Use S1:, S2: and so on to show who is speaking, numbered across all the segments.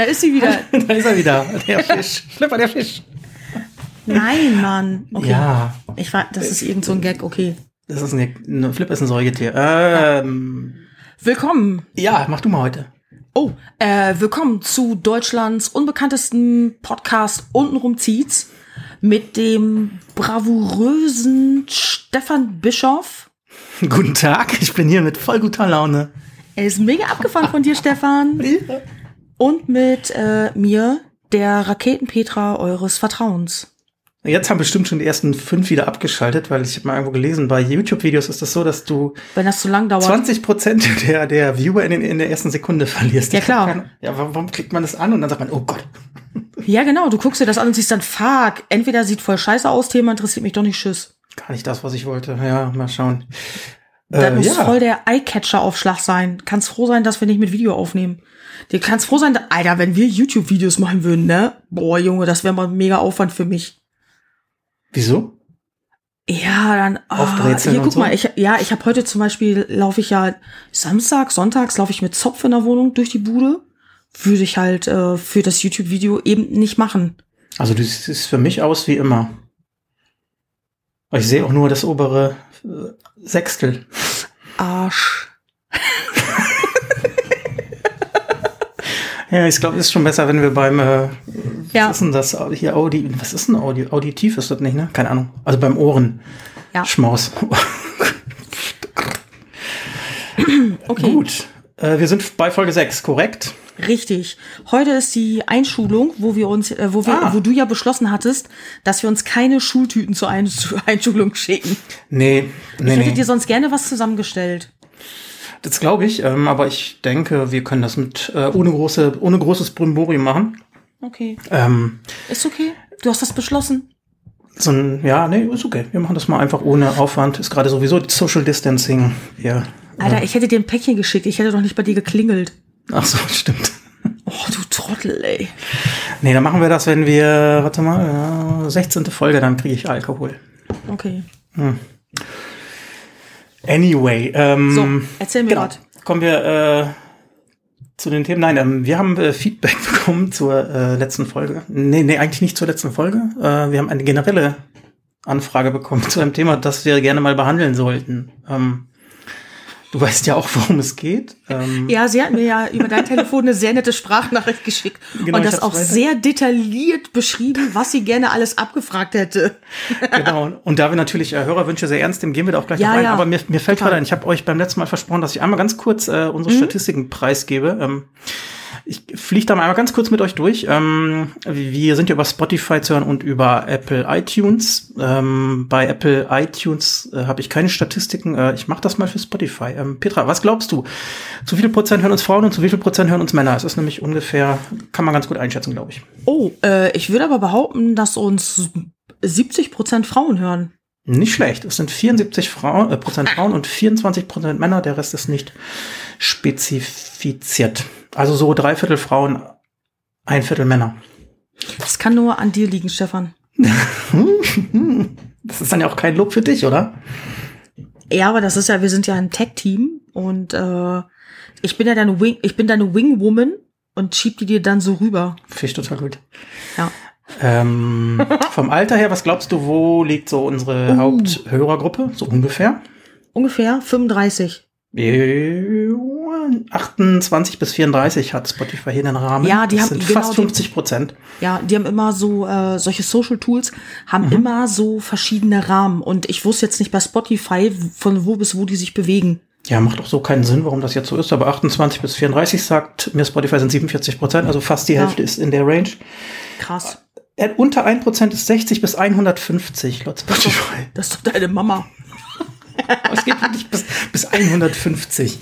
S1: Da ist sie wieder.
S2: da ist er wieder. Der Fisch. Flipper, der Fisch.
S1: Nein, Mann. Okay.
S2: Ja.
S1: Ich war, das ist irgend so ein Gag, okay.
S2: Das ist ein, ein Flip ist ein Säugetier. Ähm,
S1: Willkommen.
S2: ja, mach du mal heute.
S1: Oh, äh, willkommen zu Deutschlands unbekanntesten Podcast Untenrum zieht's mit dem bravourösen Stefan Bischoff.
S2: Guten Tag, ich bin hier mit voll guter Laune.
S1: Er ist mega abgefahren von dir, Stefan. Und mit äh, mir, der Raketenpetra eures Vertrauens.
S2: Jetzt haben bestimmt schon die ersten fünf wieder abgeschaltet, weil ich habe mal irgendwo gelesen, bei YouTube-Videos ist das so, dass du
S1: Wenn das zu lang dauert.
S2: 20 Prozent der, der Viewer in, den- in der ersten Sekunde verlierst.
S1: Ja, klar.
S2: keine- Ja, warum, warum klickt man das an und dann sagt man, oh Gott.
S1: Ja, genau. Du guckst dir das an und siehst dann, fuck, entweder sieht voll scheiße aus, Thema interessiert mich doch nicht, tschüss.
S2: Gar nicht das, was ich wollte. Ja, mal schauen.
S1: Das
S2: Äh,
S1: muss
S2: ja.
S1: voll der Eyecatcher-Aufschlag sein. Kannst froh sein, dass wir nicht mit Video aufnehmen. Du kannst froh sein, da, Alter, wenn wir YouTube-Videos machen würden, ne? Boah, Junge, das wäre mal mega Aufwand für mich.
S2: Wieso?
S1: Ja, dann, ah,
S2: Aufbrezeln
S1: hier, guck
S2: so?
S1: mal, ich, ja, ich habe heute zum Beispiel, laufe ich ja Samstag, Sonntags, laufe ich mit Zopf in der Wohnung durch die Bude. Würde ich halt äh, für das YouTube-Video eben nicht machen.
S2: Also du siehst für mich aus wie immer. Ich sehe auch nur das obere äh, Sechstel.
S1: Arsch.
S2: Ja, ich glaube, es ist schon besser, wenn wir beim, äh,
S1: Ja.
S2: was ist denn das hier, Audi, was ist denn Audi, auditiv ist das nicht, ne? Keine Ahnung. Also beim Ohren.
S1: Ja.
S2: Schmaus.
S1: Okay.
S2: Gut. Äh, wir sind bei Folge 6, korrekt?
S1: Richtig. Heute ist die Einschulung, wo wir uns, äh, wo wir,
S2: Ah.
S1: wo du ja beschlossen hattest, dass wir uns keine Schultüten zur Ein zur Einschulung schicken.
S2: Nee, nee,
S1: ich hätte
S2: nee.
S1: dir sonst gerne was zusammengestellt.
S2: Das glaube ich, ähm, aber ich denke, wir können das mit äh, ohne große, ohne großes Brimborium machen.
S1: Okay.
S2: Ähm,
S1: Ist okay. Du hast das beschlossen.
S2: so ein, ja, nee, ist okay. Wir machen das mal einfach ohne Aufwand. Ist gerade sowieso Social Distancing. Ja.
S1: Alter, ich hätte dir ein Päckchen geschickt. Ich hätte doch nicht bei dir geklingelt.
S2: Ach so, stimmt.
S1: Oh, du Trottel, ey.
S2: Nee, dann machen wir das, wenn wir, warte mal, äh, 16. Folge, dann kriege ich Alkohol.
S1: Okay.
S2: Anyway, ähm,
S1: So, erzähl mir
S2: genau.
S1: was.
S2: Kommen wir äh, zu den Themen. Nein, ähm, wir haben äh, Feedback bekommen zur äh, letzten Folge. Nee, nee, eigentlich nicht zur letzten Folge. Äh, wir haben eine generelle Anfrage bekommen zu einem Thema, das wir gerne mal behandeln sollten. Ähm, du weißt ja auch, worum es geht. Ähm,
S1: Ja, sie hat mir ja über dein Telefon eine sehr nette Sprachnachricht geschickt.
S2: Genau,
S1: und das auch
S2: weiter-
S1: sehr detailliert beschrieben, was sie gerne alles abgefragt hätte.
S2: Genau. Und da wir natürlich äh, Hörerwünsche sehr ernst nehmen, gehen wir da auch gleich
S1: Ja,
S2: drauf ein.
S1: ja.
S2: Aber mir, mir fällt gerade ein, ich habe euch beim letzten Mal versprochen, dass ich einmal ganz kurz äh,
S1: Mhm.
S2: unsere Statistiken preisgebe. Ähm, ich fliege da mal einmal ganz kurz mit euch durch. Ähm, wir sind ja über Spotify zu hören und über Apple iTunes. Ähm, bei Apple iTunes äh, habe ich keine Statistiken. Äh, ich mache das mal für Spotify. Ähm, Petra, was glaubst du? Zu viel Prozent hören uns Frauen und zu wie viel Prozent hören uns Männer? Es ist nämlich ungefähr, kann man ganz gut einschätzen, glaube ich.
S1: Oh, äh, ich würde aber behaupten, dass uns 70 Prozent Frauen hören.
S2: Nicht schlecht. Es sind 74 Frauen, äh, Prozent Frauen und 24 Prozent Männer. Der Rest ist nicht spezifiziert. Also so drei Viertel Frauen, ein Viertel Männer.
S1: Das kann nur an dir liegen, Stefan.
S2: Das ist dann ja auch kein Lob für dich, oder?
S1: Ja, aber das ist ja, wir sind ja ein Tech-Team und äh, ich bin ja deine Wing, ich bin deine Wingwoman und schieb die dir dann so rüber.
S2: Finde ich total gut.
S1: Ja.
S2: Ähm, vom Alter her, was glaubst du, wo liegt so unsere
S1: Uh.
S2: Haupthörergruppe? So ungefähr?
S1: Ungefähr 35.
S2: Äh, 28 bis 34 hat Spotify hier den Rahmen.
S1: Ja, die
S2: das
S1: haben-
S2: sind
S1: genau,
S2: fast
S1: die-
S2: 50 Prozent.
S1: Ja, die haben immer so, äh, solche Social Tools haben
S2: Mhm.
S1: immer so verschiedene Rahmen. Und ich wusste jetzt nicht bei Spotify, von wo bis wo die sich bewegen.
S2: Ja, macht doch so keinen Sinn, warum das jetzt so ist. Aber 28 bis 34 sagt mir Spotify sind 47 Prozent, also fast die
S1: Ja.
S2: Hälfte ist in der Range.
S1: Krass.
S2: Äh, unter 1 Prozent ist 60 bis 150 laut Spotify.
S1: Das ist doch deine Mama.
S2: Es geht wirklich bis, bis 150.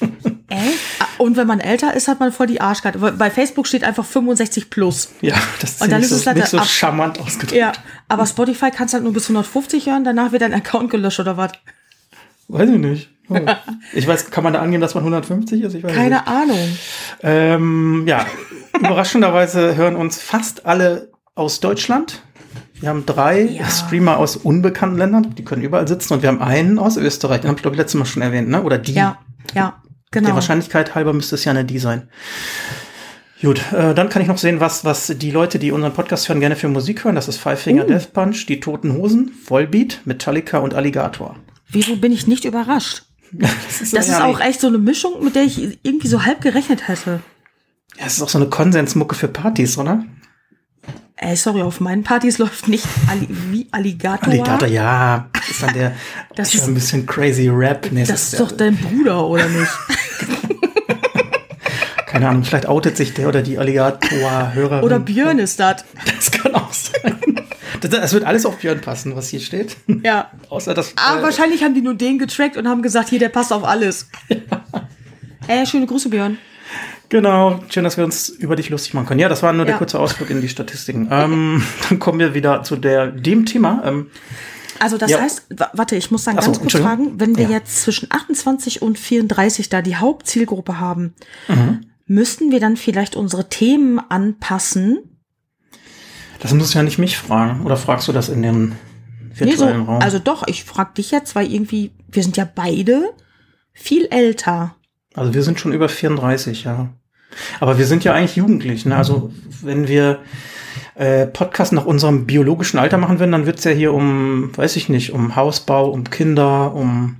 S1: Äh? Und wenn man älter ist, hat man voll die Arschkarte. Bei Facebook steht einfach 65 plus.
S2: Ja, das ist
S1: Und dann
S2: nicht,
S1: ist es
S2: so, nicht so
S1: ab-
S2: charmant ausgedrückt.
S1: Ja, aber Spotify kannst halt nur bis 150 hören, danach wird dein Account gelöscht oder was?
S2: Weiß ich nicht. Oh. Ich weiß, kann man da angehen, dass man 150 ist?
S1: Keine
S2: nicht.
S1: Ahnung.
S2: Ähm, ja, überraschenderweise hören uns fast alle aus Deutschland. Wir haben drei
S1: Ja.
S2: Streamer aus unbekannten Ländern, die können überall sitzen. Und wir haben einen aus Österreich, den habe ich glaube ich letztes Mal schon erwähnt, ne? Oder die.
S1: Ja, ja,
S2: Der
S1: genau.
S2: Wahrscheinlichkeit halber müsste es ja eine die sein. Gut, äh, dann kann ich noch sehen, was, was die Leute, die unseren Podcast hören, gerne für Musik hören. Das ist Five Finger
S1: Uh.
S2: Death Punch, die Toten Hosen, Vollbeat, Metallica und Alligator.
S1: Wieso bin ich nicht überrascht?
S2: Das ist,
S1: Das ist auch echt so eine Mischung, mit der ich irgendwie so halb gerechnet hätte.
S2: Ja, das ist auch so eine Konsensmucke für Partys, oder?
S1: Ey, sorry, auf meinen Partys läuft nicht Alli wie Alligator.
S2: Alligator, ja. Das ist dann der,
S1: Das
S2: das ist ein bisschen crazy Rap. Nee,
S1: Das ist doch dein Bruder, oder nicht?
S2: keine Ahnung, vielleicht outet sich der oder die Alligator-Hörer.
S1: Oder Björn ist das.
S2: Das kann auch sein. Das, das wird alles auf Björn passen, was hier steht.
S1: Ja.
S2: Außer das.
S1: Aber
S2: äh,
S1: wahrscheinlich haben die nur den getrackt und haben gesagt, hier, der passt auf alles. Ey, schöne Grüße, Björn.
S2: Genau, schön, dass wir uns über dich lustig machen können. Ja, das war nur der
S1: Ja.
S2: kurze Ausflug in die Statistiken. Ähm, dann kommen wir wieder zu der, dem Thema. Ähm,
S1: Also das
S2: Ja.
S1: heißt, wa- warte, ich muss dann
S2: Ach so,
S1: ganz kurz fragen, wenn wir
S2: Ja.
S1: jetzt zwischen 28 und 34 da die Hauptzielgruppe haben,
S2: Mhm.
S1: müssten wir dann vielleicht unsere Themen anpassen?
S2: das musst du ja nicht mich fragen. Oder fragst du das in dem
S1: Nee, so,
S2: virtuellen Raum?
S1: also doch, ich frage dich jetzt, weil irgendwie, wir sind ja beide viel älter.
S2: Also wir sind schon über 34, ja. Aber wir sind ja eigentlich jugendlich. Ne? Also wenn wir äh, Podcast nach unserem biologischen Alter machen würden, dann wird's ja hier um, weiß ich nicht, um Hausbau, um Kinder, um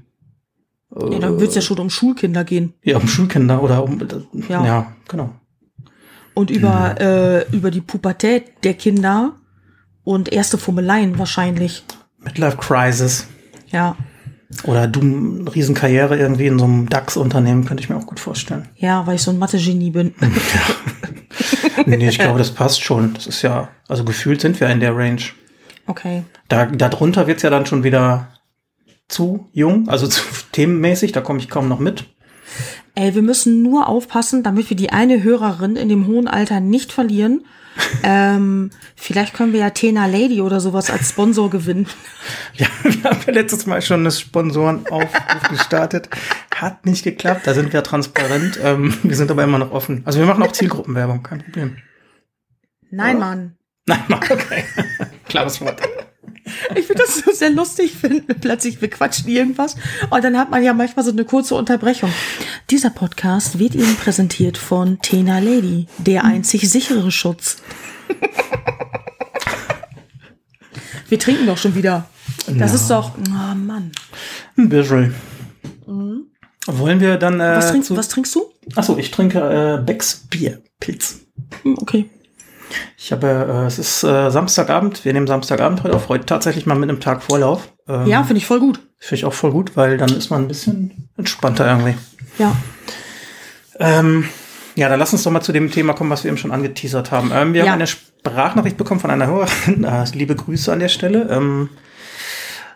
S1: Ja, dann wird es ja schon um Schulkinder gehen.
S2: ja, um Schulkinder oder um
S1: Ja.
S2: ja, genau.
S1: Und über, äh, über die Pubertät der Kinder und erste Fummeleien wahrscheinlich.
S2: Midlife Crisis
S1: Ja.
S2: Oder du eine Riesenkarriere irgendwie in so einem DAX-Unternehmen könnte ich mir auch gut vorstellen.
S1: Ja, weil ich so ein Mathe-Genie bin.
S2: nee, ich glaube, das passt schon. Das ist ja, also gefühlt sind wir in der Range.
S1: Okay.
S2: Da, darunter wird's ja dann schon wieder zu jung, also zu themenmäßig, da komme ich kaum noch mit.
S1: Ey, wir müssen nur aufpassen, damit wir die eine Hörerin in dem hohen Alter nicht verlieren. ähm, vielleicht können wir ja Tena Lady oder sowas als Sponsor gewinnen.
S2: Ja, wir haben ja letztes Mal schon das Sponsorenaufruf gestartet. Hat nicht geklappt, da sind wir transparent. Ähm, wir sind aber immer noch offen. Also wir machen auch Zielgruppenwerbung, kein Problem.
S1: Nein, Mann.
S2: Nein, mach okay. Klares Wort.
S1: Ich finde das so sehr lustig, wenn plötzlich wir quatschen irgendwas und dann hat man ja manchmal so eine kurze Unterbrechung. Dieser Podcast wird Ihnen präsentiert von Tena Lady, der einzig sichere Schutz. Wir trinken doch schon wieder. Das
S2: Ja.
S1: ist doch, oh Mann.
S2: Ein bisschen. Wollen wir dann äh,
S1: Was, trinkst, was trinkst du?
S2: Achso, ich trinke äh, Becks Bier, Pilz.
S1: Hm, Okay.
S2: Ich habe, äh, es ist äh, Samstagabend, wir nehmen Samstagabend heute auf, heute tatsächlich mal mit einem Tag Vorlauf. Ähm,
S1: Ja, finde ich voll gut.
S2: Finde ich auch voll gut, weil dann ist man ein bisschen entspannter irgendwie.
S1: Ja.
S2: Ähm, ja, dann lass uns doch mal zu dem Thema kommen, was wir eben schon angeteasert haben. Ähm, wir
S1: Ja.
S2: haben eine Sprachnachricht bekommen von einer Hörerin. Äh, liebe Grüße an der Stelle. Ähm,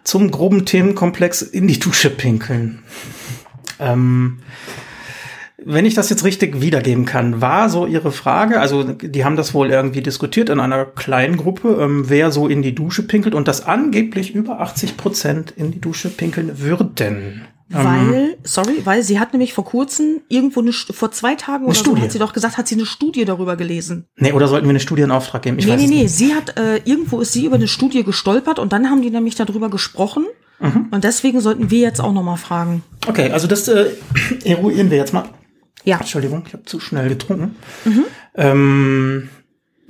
S2: zum groben Themenkomplex in die Dusche pinkeln. Ähm, wenn ich das jetzt richtig wiedergeben kann, war so Ihre Frage, also die haben das wohl irgendwie diskutiert in einer kleinen Gruppe, ähm, wer so in die Dusche pinkelt und dass angeblich über 80 Prozent in die Dusche pinkeln würden. Ähm,
S1: Weil, sorry, weil sie hat nämlich vor kurzem irgendwo eine, vor zwei Tagen oder so
S2: Studie.
S1: hat sie doch gesagt, hat sie eine Studie darüber gelesen.
S2: Nee, oder sollten wir eine Studie in Auftrag geben? Ich
S1: nee,
S2: weiß
S1: nee, nee,
S2: nicht.
S1: sie hat, äh, irgendwo ist sie über eine Studie gestolpert und dann haben die nämlich darüber gesprochen.
S2: Mhm.
S1: Und deswegen sollten wir jetzt auch nochmal fragen.
S2: Okay, also das äh, eruieren wir jetzt mal.
S1: Ja.
S2: Entschuldigung, ich habe zu schnell getrunken. Ähm,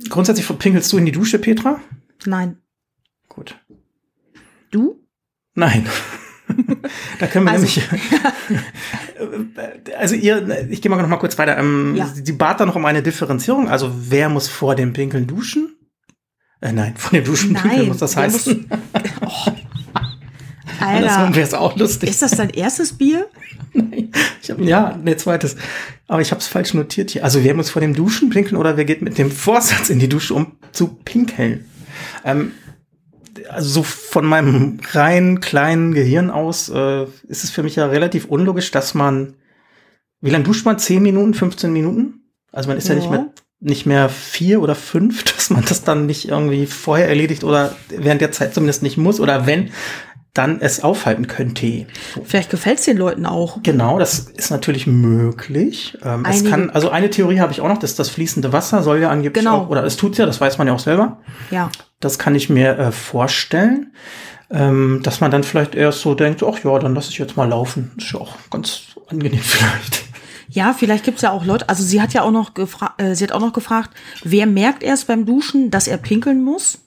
S2: grundsätzlich pinkelst du in die Dusche, Petra?
S1: Nein.
S2: Gut.
S1: Du?
S2: Nein. da können wir
S1: Also-
S2: nämlich. also ihr, ich gehe mal noch mal kurz weiter. Ähm,
S1: Ja.
S2: Sie bat da noch um eine Differenzierung. Also wer muss vor dem Pinkeln duschen? Äh, nein, vor dem Duschen pinkeln
S1: Nein.
S2: muss das heißen.
S1: Oh. Alter,
S2: wäre es auch lustig.
S1: ist das dein erstes Bier?
S2: Ich hab, ja, nee, zweites. Aber ich habe es falsch notiert hier. Also wer muss vor dem Duschen pinkeln oder wer geht mit dem Vorsatz in die Dusche, um zu pinkeln? Ähm, also so von meinem rein kleinen Gehirn aus äh, ist es für mich ja relativ unlogisch, dass man, wie lange duscht man? 10 Minuten, 15 Minuten? Also man ist ja, nicht
S1: Ja.
S2: mehr nicht mehr vier oder fünf, dass man das dann nicht irgendwie vorher erledigt oder während der Zeit zumindest nicht muss oder wenn, dann es aufhalten könnte.
S1: Vielleicht gefällt es den Leuten auch.
S2: Genau, das ist natürlich möglich. Ähm, es kann, also eine Theorie habe ich auch noch, dass das fließende Wasser soll ja angeblich
S1: Genau.
S2: auch, oder es tut ja, das weiß man ja auch selber.
S1: Ja.
S2: Das kann ich mir äh, vorstellen, ähm, dass man dann vielleicht erst so denkt, ach ja, dann lasse ich jetzt mal laufen. Ist ja auch ganz angenehm vielleicht.
S1: Ja, vielleicht gibt's ja auch Leute, also sie hat ja auch noch gefragt, äh, sie hat auch noch gefragt, wer merkt erst beim Duschen, dass er pinkeln muss?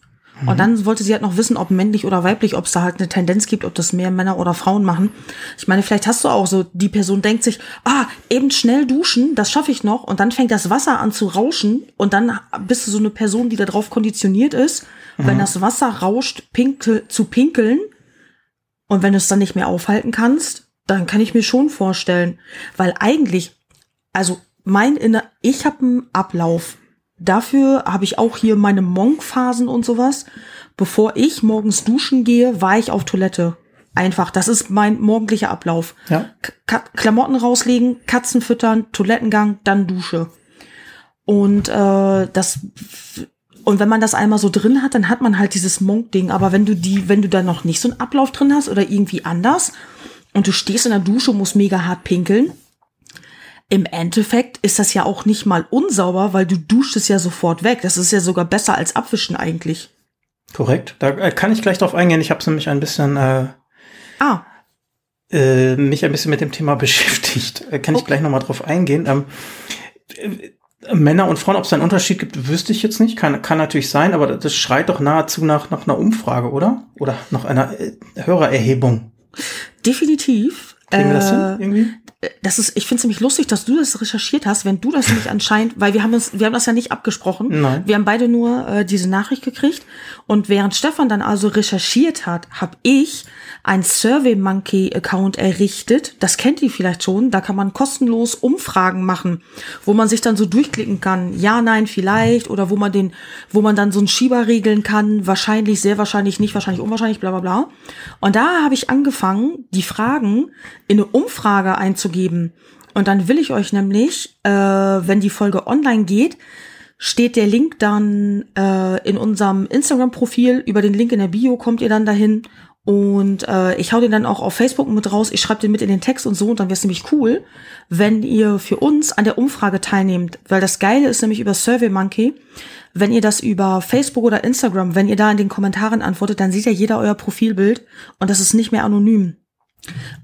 S1: Und dann wollte sie halt noch wissen, ob männlich oder weiblich, ob es da halt eine Tendenz gibt, ob das mehr Männer oder Frauen machen. Ich meine, vielleicht hast du auch so, die Person denkt sich, ah, eben schnell duschen, das schaffe ich noch. Und dann fängt das Wasser an zu rauschen. Und dann bist du so eine Person, die darauf konditioniert ist, wenn das Wasser rauscht, pinkel, zu pinkeln. Und wenn du es dann nicht mehr aufhalten kannst, dann kann ich mir schon vorstellen, weil eigentlich, also mein Inner, ich habe einen Ablauf. Dafür habe ich auch hier meine Monk-Phasen und sowas. Bevor ich morgens duschen gehe, war ich auf Toilette. Einfach, das ist mein morgendlicher Ablauf.
S2: Ja.
S1: K Klamotten rauslegen, Katzen füttern, Toilettengang, dann Dusche. Und äh, das und wenn man das einmal so drin hat, dann hat man halt dieses Monk-Ding. Aber wenn du die, wenn du da noch nicht so einen Ablauf drin hast oder irgendwie anders und du stehst in der Dusche und musst mega hart pinkeln, im Endeffekt ist das ja auch nicht mal unsauber, weil du duschst es ja sofort weg. Das ist ja sogar besser als abwischen eigentlich.
S2: Korrekt. Da äh, kann ich gleich drauf eingehen. Ich habe nämlich ein bisschen äh,
S1: Ah,
S2: äh, mich ein bisschen mit dem Thema beschäftigt. Äh, kann ich
S1: Okay.
S2: gleich noch mal drauf eingehen. Ähm, äh, Männer und Frauen, ob es einen Unterschied gibt, wüsste ich jetzt nicht. Kann, kann natürlich sein, aber das schreit doch nahezu nach, nach einer Umfrage, oder? Oder nach einer äh, Hörererhebung.
S1: definitiv.
S2: Kriegen wir das
S1: Äh,
S2: hin irgendwie?
S1: Das ist, ich finde es nämlich lustig, dass du das recherchiert hast, wenn du das nicht anscheinend, weil wir haben uns, wir haben das ja nicht abgesprochen.
S2: Nein.
S1: Wir haben beide nur äh, diese Nachricht gekriegt. Und während Stefan dann also recherchiert hat, habe ich ein Survey Monkey Account errichtet. Das kennt ihr vielleicht schon. Da kann man kostenlos Umfragen machen, wo man sich dann so durchklicken kann. Ja, nein, vielleicht. Oder wo man den, wo man dann so einen Schieber regeln kann. Wahrscheinlich, sehr wahrscheinlich, nicht wahrscheinlich, unwahrscheinlich, bla bla bla. Und da habe ich angefangen, die Fragen in eine Umfrage einzugeben. Und dann will ich euch nämlich, äh, wenn die Folge online geht, steht der Link dann äh, in unserem Instagram-Profil. Über den Link in der Bio kommt ihr dann dahin. Und äh, ich hau den dann auch auf Facebook mit raus. Ich schreibe den mit in den Text und so. Und dann wäre es nämlich cool, wenn ihr für uns an der Umfrage teilnehmt. Weil das Geile ist nämlich über SurveyMonkey, wenn ihr das über Facebook oder Instagram, wenn ihr da in den Kommentaren antwortet, dann sieht ja jeder euer Profilbild und das ist nicht mehr anonym.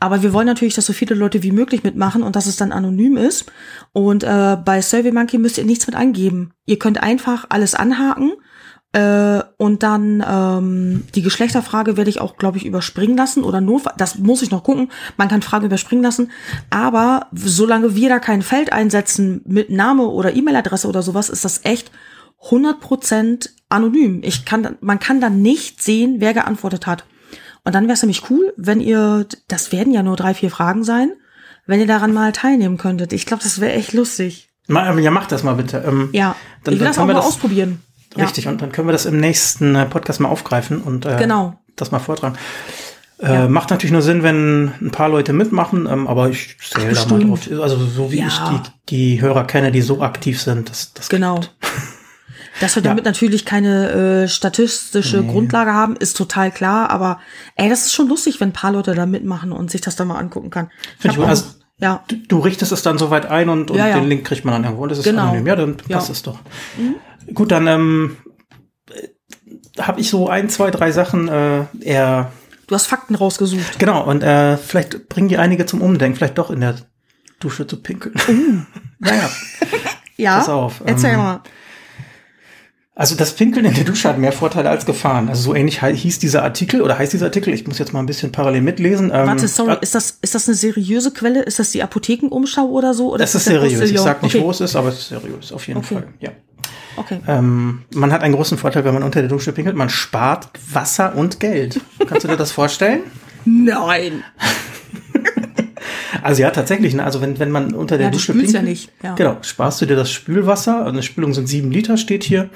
S1: Aber wir wollen natürlich, dass so viele Leute wie möglich mitmachen und dass es dann anonym ist. Und äh, bei SurveyMonkey müsst ihr nichts mit angeben. Ihr könnt einfach alles anhaken äh, und dann ähm, die Geschlechterfrage werde ich auch, glaube ich, überspringen lassen oder nur, das muss ich noch gucken. Man kann Fragen überspringen lassen. Aber solange wir da kein Feld einsetzen mit Name oder E-Mail-Adresse oder sowas, ist das echt 100% anonym. Ich kann, man kann dann nicht sehen, wer geantwortet hat. Und dann wäre es nämlich cool, wenn ihr, das werden ja nur drei, vier Fragen sein, wenn ihr daran mal teilnehmen könntet. Ich glaube, das wäre echt lustig.
S2: Ja, macht das mal bitte. Ähm,
S1: Ja,
S2: Dann-
S1: ich das auch mal
S2: das-
S1: ausprobieren.
S2: Richtig, und dann können wir das im nächsten äh, Podcast mal aufgreifen und äh,
S1: Genau.
S2: das mal vortragen. Äh,
S1: Ja.
S2: Macht natürlich nur Sinn, wenn ein paar Leute mitmachen, ähm, aber ich zähle da mal drauf. Also so wie
S1: Ja.
S2: ich die, die Hörer kenne, die so aktiv sind, das, das
S1: Genau. Dass wir damit natürlich keine äh, statistische Grundlage haben, ist total klar. Aber ey, das ist schon lustig, wenn ein paar Leute da mitmachen und sich das dann mal angucken kann. Ich
S2: Find
S1: hab
S2: ich gut.
S1: auch-
S2: Also,
S1: ja,
S2: Du, du richtest es dann soweit ein und, und
S1: Ja, ja.
S2: den Link kriegt man dann irgendwo und das ist
S1: Genau.
S2: anonym. Ja, dann passt es doch. Gut, dann ähm, habe ich so ein, zwei, drei Sachen äh, eher
S1: du hast Fakten rausgesucht.
S2: genau und äh, vielleicht bringen die einige zum Umdenken, vielleicht doch in der Dusche zu pinkeln. naja,
S1: Ja,
S2: Pass auf,
S1: erzähl
S2: ähm,
S1: mal.
S2: Also das Pinkeln in der Dusche hat mehr Vorteile als Gefahren. Also so ähnlich hieß dieser Artikel oder heißt dieser Artikel. Ich muss jetzt mal ein bisschen parallel mitlesen. Ähm,
S1: Warte, sorry, ist das, ist das eine seriöse Quelle? Ist das die Apothekenumschau oder so? Oder
S2: Das ist
S1: der
S2: seriös. Ich sag nicht,
S1: okay.
S2: wo es ist, aber es ist seriös, auf jeden
S1: Okay.
S2: Fall. Ja.
S1: Okay.
S2: Ähm, man hat einen großen Vorteil, wenn man unter der Dusche pinkelt. Man spart Wasser und Geld. Kannst du dir das vorstellen?
S1: Nein.
S2: Also ja, tatsächlich. Ne? Also wenn, wenn man unter der
S1: Ja, du
S2: Dusche
S1: spülst ja
S2: pinkelt,
S1: nicht, ja.
S2: genau, sparst du dir das Spülwasser. Also eine Spülung sind sieben Liter, steht hier.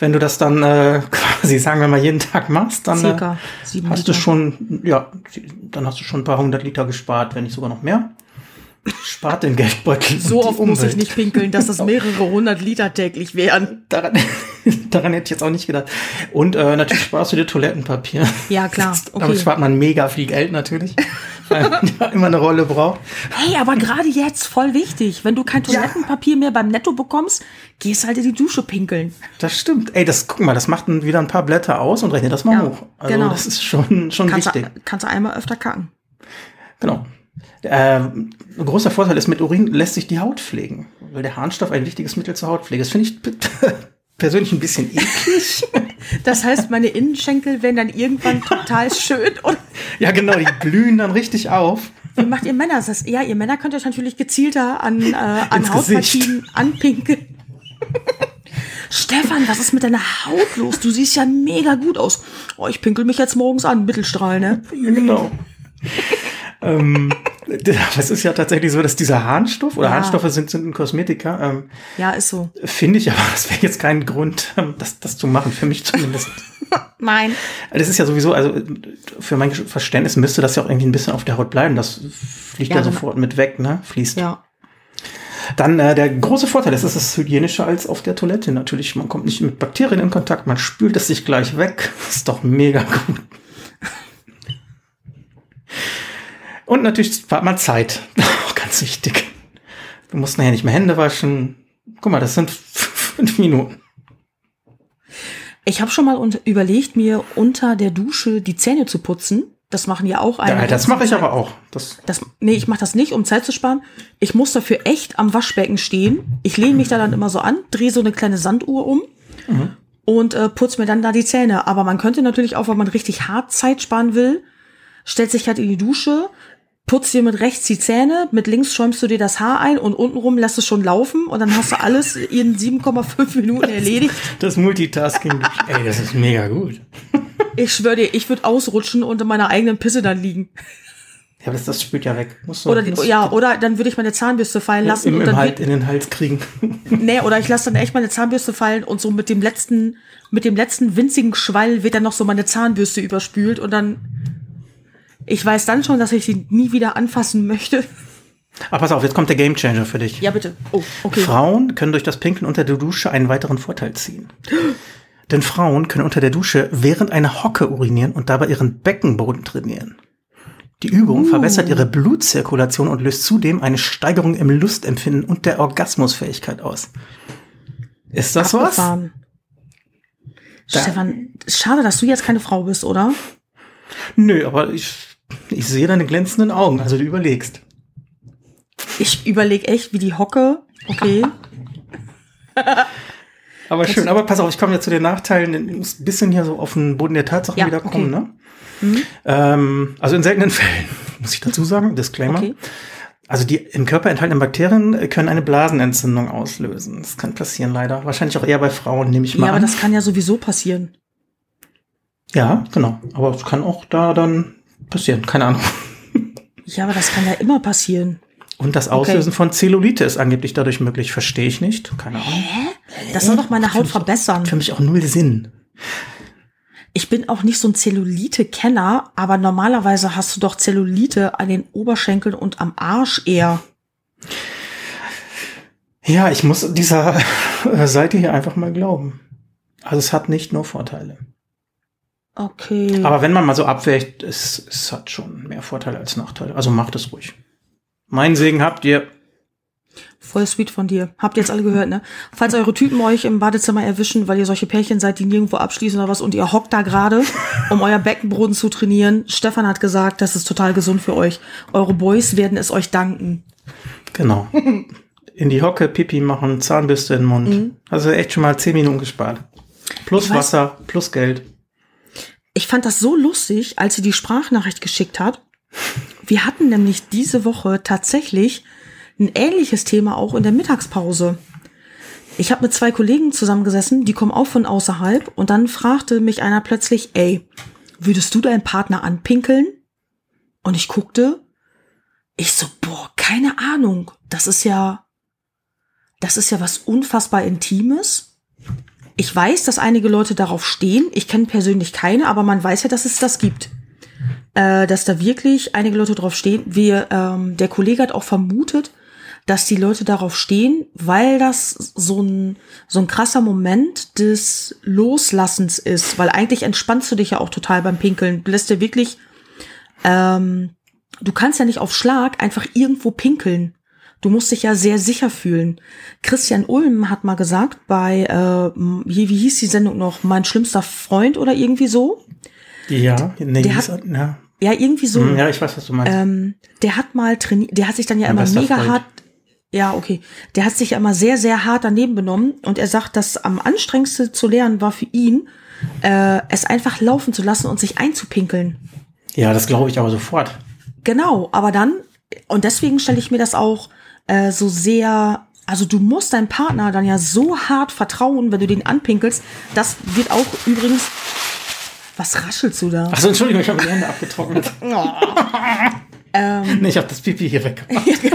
S2: Wenn du das dann äh, quasi, sagen wir mal, jeden Tag machst, dann äh, hast du
S1: Liter.
S2: schon, ja, dann hast du schon ein paar hundert Liter gespart, wenn nicht sogar noch mehr. Spart den Geldbeutel.
S1: So oft muss ich
S2: Umwelt.
S1: nicht pinkeln, dass das mehrere hundert Liter täglich wären.
S2: Daran, daran hätte ich jetzt auch nicht gedacht. Und äh, natürlich sparst du dir Toilettenpapier.
S1: Ja, klar.
S2: Damit
S1: Okay.
S2: spart man mega viel Geld natürlich, weil man ja immer eine Rolle braucht.
S1: Hey, aber gerade jetzt voll wichtig. Wenn du kein Toilettenpapier mehr beim Netto bekommst, gehst halt in die Dusche pinkeln.
S2: Das stimmt. Ey, das guck mal, das macht dann wieder ein paar Blätter aus und rechnet das mal
S1: Ja,
S2: hoch. Also
S1: genau.
S2: das ist schon schon
S1: Kannst
S2: wichtig.
S1: du, kannst du einmal öfter kacken.
S2: Genau. Ähm, ein großer Vorteil ist, mit Urin lässt sich die Haut pflegen, weil der Harnstoff ein wichtiges Mittel zur Hautpflege ist. Finde ich persönlich ein bisschen eklig.
S1: Das heißt, meine Innenschenkel werden dann irgendwann total schön. Und
S2: ja, genau, die blühen dann richtig auf.
S1: Wie macht ihr Männer das? Ja, ihr Männer könnt euch natürlich gezielter an, äh, an Hautpartien anpinkeln. Stefan, was ist mit deiner Haut los? Du siehst ja mega gut aus. Oh, ich pinkel mich jetzt morgens an, Mittelstrahl, ne?
S2: Genau. Ähm, das ist ja tatsächlich so, dass dieser Harnstoff oder ja. Harnstoffe sind, sind ein Kosmetika. Ähm,
S1: ja, ist so.
S2: Finde ich, aber das wäre jetzt kein Grund, ähm, das, das zu machen, für mich zumindest.
S1: Nein.
S2: Das ist ja sowieso, also für mein Verständnis müsste das ja auch irgendwie ein bisschen auf der Haut bleiben. Das fliegt ja, ja genau. sofort mit weg, ne? Fließt.
S1: Ja.
S2: Dann äh, der große Vorteil ist, es ist hygienischer als auf der Toilette. Natürlich, man kommt nicht mit Bakterien in Kontakt, man spült es sich gleich weg. Das ist doch mega gut. Und natürlich spart man Zeit. Auch ganz wichtig. Du musst nachher nicht mehr Hände waschen. Guck mal, das sind fünf Minuten.
S1: Ich habe schon mal überlegt, mir unter der Dusche die Zähne zu putzen. Das machen ja auch
S2: einige. Ja, das mache ich aber auch.
S1: Das, das, nee, ich mache das nicht, um Zeit zu sparen. Ich muss dafür echt am Waschbecken stehen. Ich lehne mich da dann immer so an, drehe so eine kleine Sanduhr um mhm. und äh, putze mir dann da die Zähne. Aber man könnte natürlich auch, wenn man richtig hart Zeit sparen will, stellt sich halt in die Dusche, putzt dir mit rechts die Zähne, mit links schäumst du dir das Haar ein und untenrum lässt es schon laufen und dann hast du alles in 7,5 Minuten erledigt.
S2: Das Multitasking, ey, das ist mega gut.
S1: Ich schwöre dir, ich würde ausrutschen und in meiner eigenen Pisse dann liegen.
S2: Ja, aber das, das spült ja weg.
S1: Musst du, oder, musst ja, oder dann würde ich meine Zahnbürste fallen lassen.
S2: Im,
S1: und dann
S2: halt in den Hals kriegen.
S1: Nee, oder ich lasse dann echt meine Zahnbürste fallen und so mit dem letzten, mit dem letzten winzigen Schwall wird dann noch so meine Zahnbürste überspült und dann, ich weiß dann schon, dass ich sie nie wieder anfassen möchte.
S2: Aber pass auf, jetzt kommt der Gamechanger für dich.
S1: Ja, bitte. Oh, okay.
S2: Frauen können durch das Pinkeln unter der Dusche einen weiteren Vorteil ziehen. Denn Frauen können unter der Dusche während einer Hocke urinieren und dabei ihren Beckenboden trainieren. Die Übung uh. verbessert ihre Blutzirkulation und löst zudem eine Steigerung im Lustempfinden und der Orgasmusfähigkeit aus. Ist das Abgefahren.
S1: was? Stefan, schade, dass du jetzt keine Frau bist, oder?
S2: Nö, aber ich, ich sehe deine glänzenden Augen, also du überlegst.
S1: Ich überlege echt, wie die Hocke. Okay.
S2: aber schön, aber pass auf, ich komme ja zu den Nachteilen. Ich muss ein bisschen hier so auf den Boden der Tatsachen ja, wiederkommen, okay. ne? Mhm. Ähm, also in seltenen Fällen, muss ich dazu sagen, Disclaimer. Okay. Also die im Körper enthaltenen Bakterien können eine Blasenentzündung auslösen. Das kann passieren leider. Wahrscheinlich auch eher bei Frauen, nehme ich mal
S1: Ja,
S2: aber
S1: an. das kann ja sowieso passieren.
S2: Ja, genau. Aber es kann auch da dann passieren. Keine Ahnung.
S1: Ja, aber das kann ja immer passieren.
S2: Und das Auslösen okay. von Zellulite ist angeblich dadurch möglich. Verstehe ich nicht. Keine Ahnung.
S1: Hä? Das soll doch meine Haut verbessern.
S2: Für mich auch null Sinn.
S1: Ich bin auch nicht so ein Zellulite-Kenner, aber normalerweise hast du doch Zellulite an den Oberschenkeln und am Arsch eher.
S2: Ja, ich muss dieser Seite hier einfach mal glauben. Also es hat nicht nur Vorteile.
S1: Okay.
S2: Aber wenn man mal so abwägt, es, es hat schon mehr Vorteile als Nachteile. Also macht es ruhig. Mein Segen habt ihr.
S1: Voll sweet von dir. Habt ihr jetzt alle gehört, ne? Falls eure Typen euch im Badezimmer erwischen, weil ihr solche Pärchen seid, die nirgendwo abschließen oder was und ihr hockt da gerade, um euer Beckenboden zu trainieren. Stefan hat gesagt, das ist total gesund für euch. Eure Boys werden es euch danken.
S2: Genau. In die Hocke, Pipi machen, Zahnbürste in den Mund. Mhm. Also echt schon mal zehn Minuten gespart. Plus ich Wasser, weiß, plus Geld.
S1: Ich fand das so lustig, als sie die Sprachnachricht geschickt hat. Wir hatten nämlich diese Woche tatsächlich ein ähnliches Thema auch in der Mittagspause. Ich habe mit zwei Kollegen zusammengesessen, die kommen auch von außerhalb und dann fragte mich einer plötzlich, ey, würdest du deinen Partner anpinkeln? Und ich guckte, ich so, boah, keine Ahnung, das ist ja, das ist ja was unfassbar Intimes. Ich weiß, dass einige Leute darauf stehen. Ich kenne persönlich keine, aber man weiß ja, dass es das gibt. Äh, dass da wirklich einige Leute drauf stehen. Wir, ähm, der Kollege hat auch vermutet, dass die Leute darauf stehen, weil das so ein, so ein krasser Moment des Loslassens ist. Weil eigentlich entspannst du dich ja auch total beim Pinkeln. Du lässt dir wirklich, ähm, du kannst ja nicht auf Schlag einfach irgendwo pinkeln. Du musst dich ja sehr sicher fühlen. Christian Ulm hat mal gesagt bei, äh, wie, hieß die Sendung noch, mein schlimmster Freund oder irgendwie so.
S2: Ja, nee, der hat, ja.
S1: Ja, irgendwie so.
S2: Hm, Ja, ich weiß, was du meinst.
S1: Ähm, der hat mal trainiert, der hat sich dann ja
S2: Mein
S1: immer mega
S2: Freund.
S1: hart, ja, okay, der hat sich ja immer sehr, sehr hart daneben benommen und er sagt, dass am anstrengendste zu lernen war für ihn, äh, es einfach laufen zu lassen und sich einzupinkeln.
S2: ja, das glaube ich aber sofort.
S1: Genau, aber dann, und deswegen stelle ich mir das auch äh, so sehr, also du musst deinem Partner dann ja so hart vertrauen, wenn du den anpinkelst. Das wird auch übrigens, was raschelst du da?
S2: Achso, Entschuldigung, ich habe die Hände abgetrocknet.
S1: Ähm.
S2: nee, ich habe das Pipi hier weggemacht.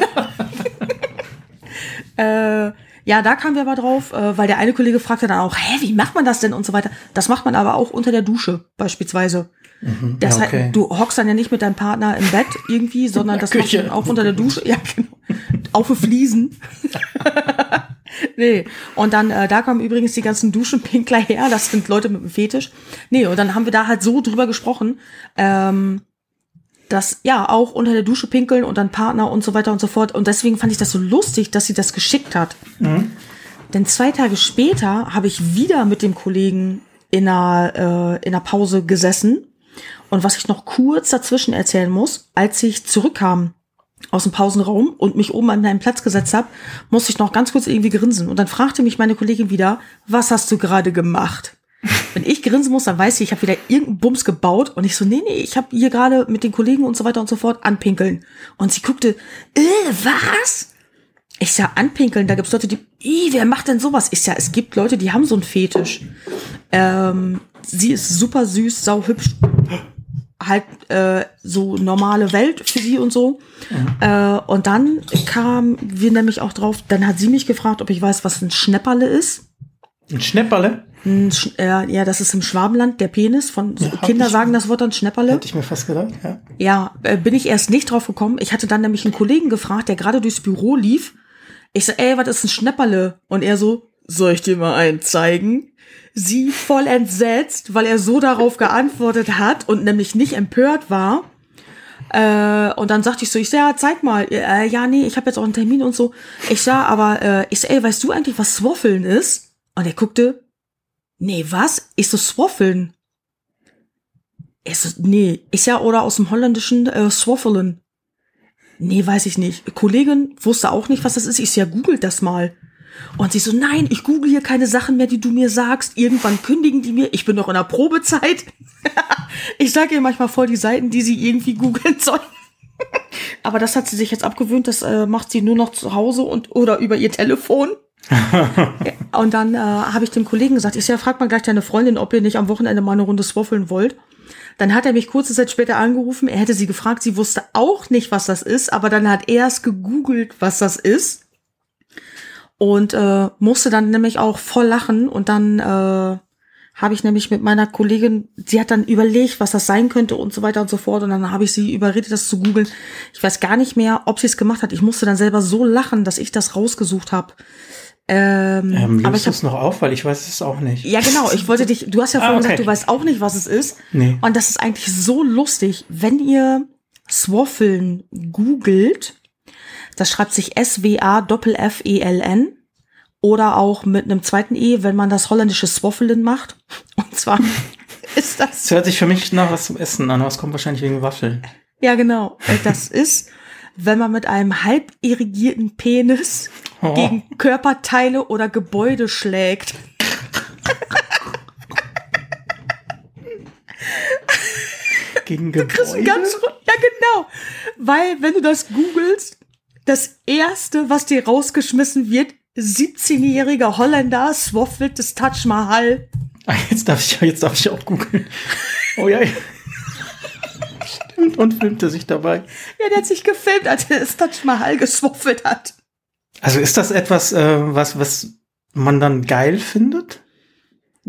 S1: Äh, ja, da kamen wir aber drauf, äh, weil der eine Kollege fragte dann auch, hä, wie macht man das denn und so weiter. Das macht man aber auch unter der Dusche beispielsweise. Das
S2: ja,
S1: heißt,
S2: okay.
S1: du hockst dann ja nicht mit deinem Partner im Bett irgendwie, sondern das machst du auch unter der Dusche. Ja, genau. Auf den Fliesen. nee. Und dann, äh, da kommen übrigens die ganzen Duschenpinkler her. Das sind Leute mit einem Fetisch. Nee, und dann haben wir da halt so drüber gesprochen, ähm, dass ja auch unter der Dusche pinkeln und dann Partner und so weiter und so fort. Und deswegen fand ich das so lustig, dass sie das geschickt hat. Denn zwei Tage später habe ich wieder mit dem Kollegen in einer, äh, in einer Pause gesessen. Und was ich noch kurz dazwischen erzählen muss, als ich zurückkam aus dem Pausenraum und mich oben an meinen Platz gesetzt habe, musste ich noch ganz kurz irgendwie grinsen. Und dann fragte mich meine Kollegin wieder, was hast du gerade gemacht? Wenn ich grinsen muss, dann weiß ich, ich habe wieder irgendeinen Bums gebaut und ich so, nee, nee, ich habe hier gerade mit den Kollegen und so weiter und so fort anpinkeln. Und sie guckte, äh, was? Ich sag, anpinkeln, da gibt's Leute, die, Ih, wer macht denn sowas? Ich sag, es gibt Leute, die haben so einen Fetisch. Ähm, sie ist super süß, sau hübsch, halt äh, so normale Welt für sie und so. Äh, und dann kam wir nämlich auch drauf, dann hat sie mich gefragt, ob ich weiß, was ein Schnepperle ist.
S2: Ein Schnäpperle?
S1: Ein Sch äh, ja, das ist im Schwabenland der Penis. Von
S2: hab
S1: Kinder sagen das Wort dann Schnepperle.
S2: Hätte ich mir fast gedacht, ja.
S1: Ja, äh, bin ich erst nicht drauf gekommen. Ich hatte dann nämlich einen Kollegen gefragt, der gerade durchs Büro lief. Ich so, ey, was ist ein Schnäpperle? Und er so, soll ich dir mal einen zeigen? Sie voll entsetzt, weil er so darauf geantwortet hat und nämlich nicht empört war. Äh, und dann sagte ich so, ich sag, ja, zeig mal. Äh, ja, nee, ich habe jetzt auch einen Termin und so. Ich sag, aber äh, ich sag, ey, weißt du eigentlich, was Swaffeln ist? Und er guckte, nee, was? Ich so, Swaffeln. Ich so, nee, ist ja oder aus dem holländischen äh, Swaffelen. Nee, weiß ich nicht. Kollegin wusste auch nicht, was das ist. Ich so, ja, googelt das mal. Und sie so, nein, ich google hier keine Sachen mehr, die du mir sagst. Irgendwann kündigen die mir. Ich bin noch in der Probezeit. ich sage ihr manchmal voll die Seiten, die sie irgendwie googeln soll. Aber das hat sie sich jetzt abgewöhnt. Das äh, macht sie nur noch zu Hause und oder über ihr Telefon. Und dann äh, habe ich dem Kollegen gesagt, ich ja, frag mal gleich deine Freundin, ob ihr nicht am Wochenende mal eine Runde swaffeln wollt. Dann hat er mich kurze Zeit später angerufen. Er hätte sie gefragt. Sie wusste auch nicht, was das ist. Aber dann hat er es gegoogelt, was das ist. Und äh, musste dann nämlich auch voll lachen. Und dann äh, habe ich nämlich mit meiner Kollegin, sie hat dann überlegt, was das sein könnte und so weiter und so fort. Und dann habe ich sie überredet, das zu googeln. Ich weiß gar nicht mehr, ob sie es gemacht hat. Ich musste dann selber so lachen, dass ich das rausgesucht habe. Ähm,
S2: Ähm,
S1: aber ich habe
S2: es noch auf, weil ich weiß es auch nicht.
S1: ja, genau. Ich wollte dich, du hast ja
S2: Ah,
S1: vorhin
S2: okay.
S1: gesagt, du weißt auch nicht, was es ist.
S2: Nee.
S1: Und das ist eigentlich so lustig, wenn ihr Swaffeln googelt, das schreibt sich S-W-A-F-F-E-L-N oder auch mit einem zweiten E, wenn man das holländische Swaffelen macht. Und zwar ist das,
S2: Es hört sich für mich nach was zum Essen an, aber es kommt wahrscheinlich wegen Waffeln.
S1: ja genau, das ist, wenn man mit einem halb irrigierten Penis
S2: Oh.
S1: gegen Körperteile oder Gebäude schlägt.
S2: Gegen
S1: kriegst
S2: Gebäude?
S1: einen ganz ja genau, weil wenn du das googelst, das erste, was dir rausgeschmissen wird, 17-jähriger Holländer swaffelt das Taj Mahal.
S2: Ah, jetzt darf ich, jetzt darf ich auch googeln. Oh ja. Stimmt, und filmte sich dabei.
S1: Ja, der hat sich gefilmt, als er das Taj Mahal geswaffelt hat.
S2: Also ist das etwas, äh, was, was man dann geil findet?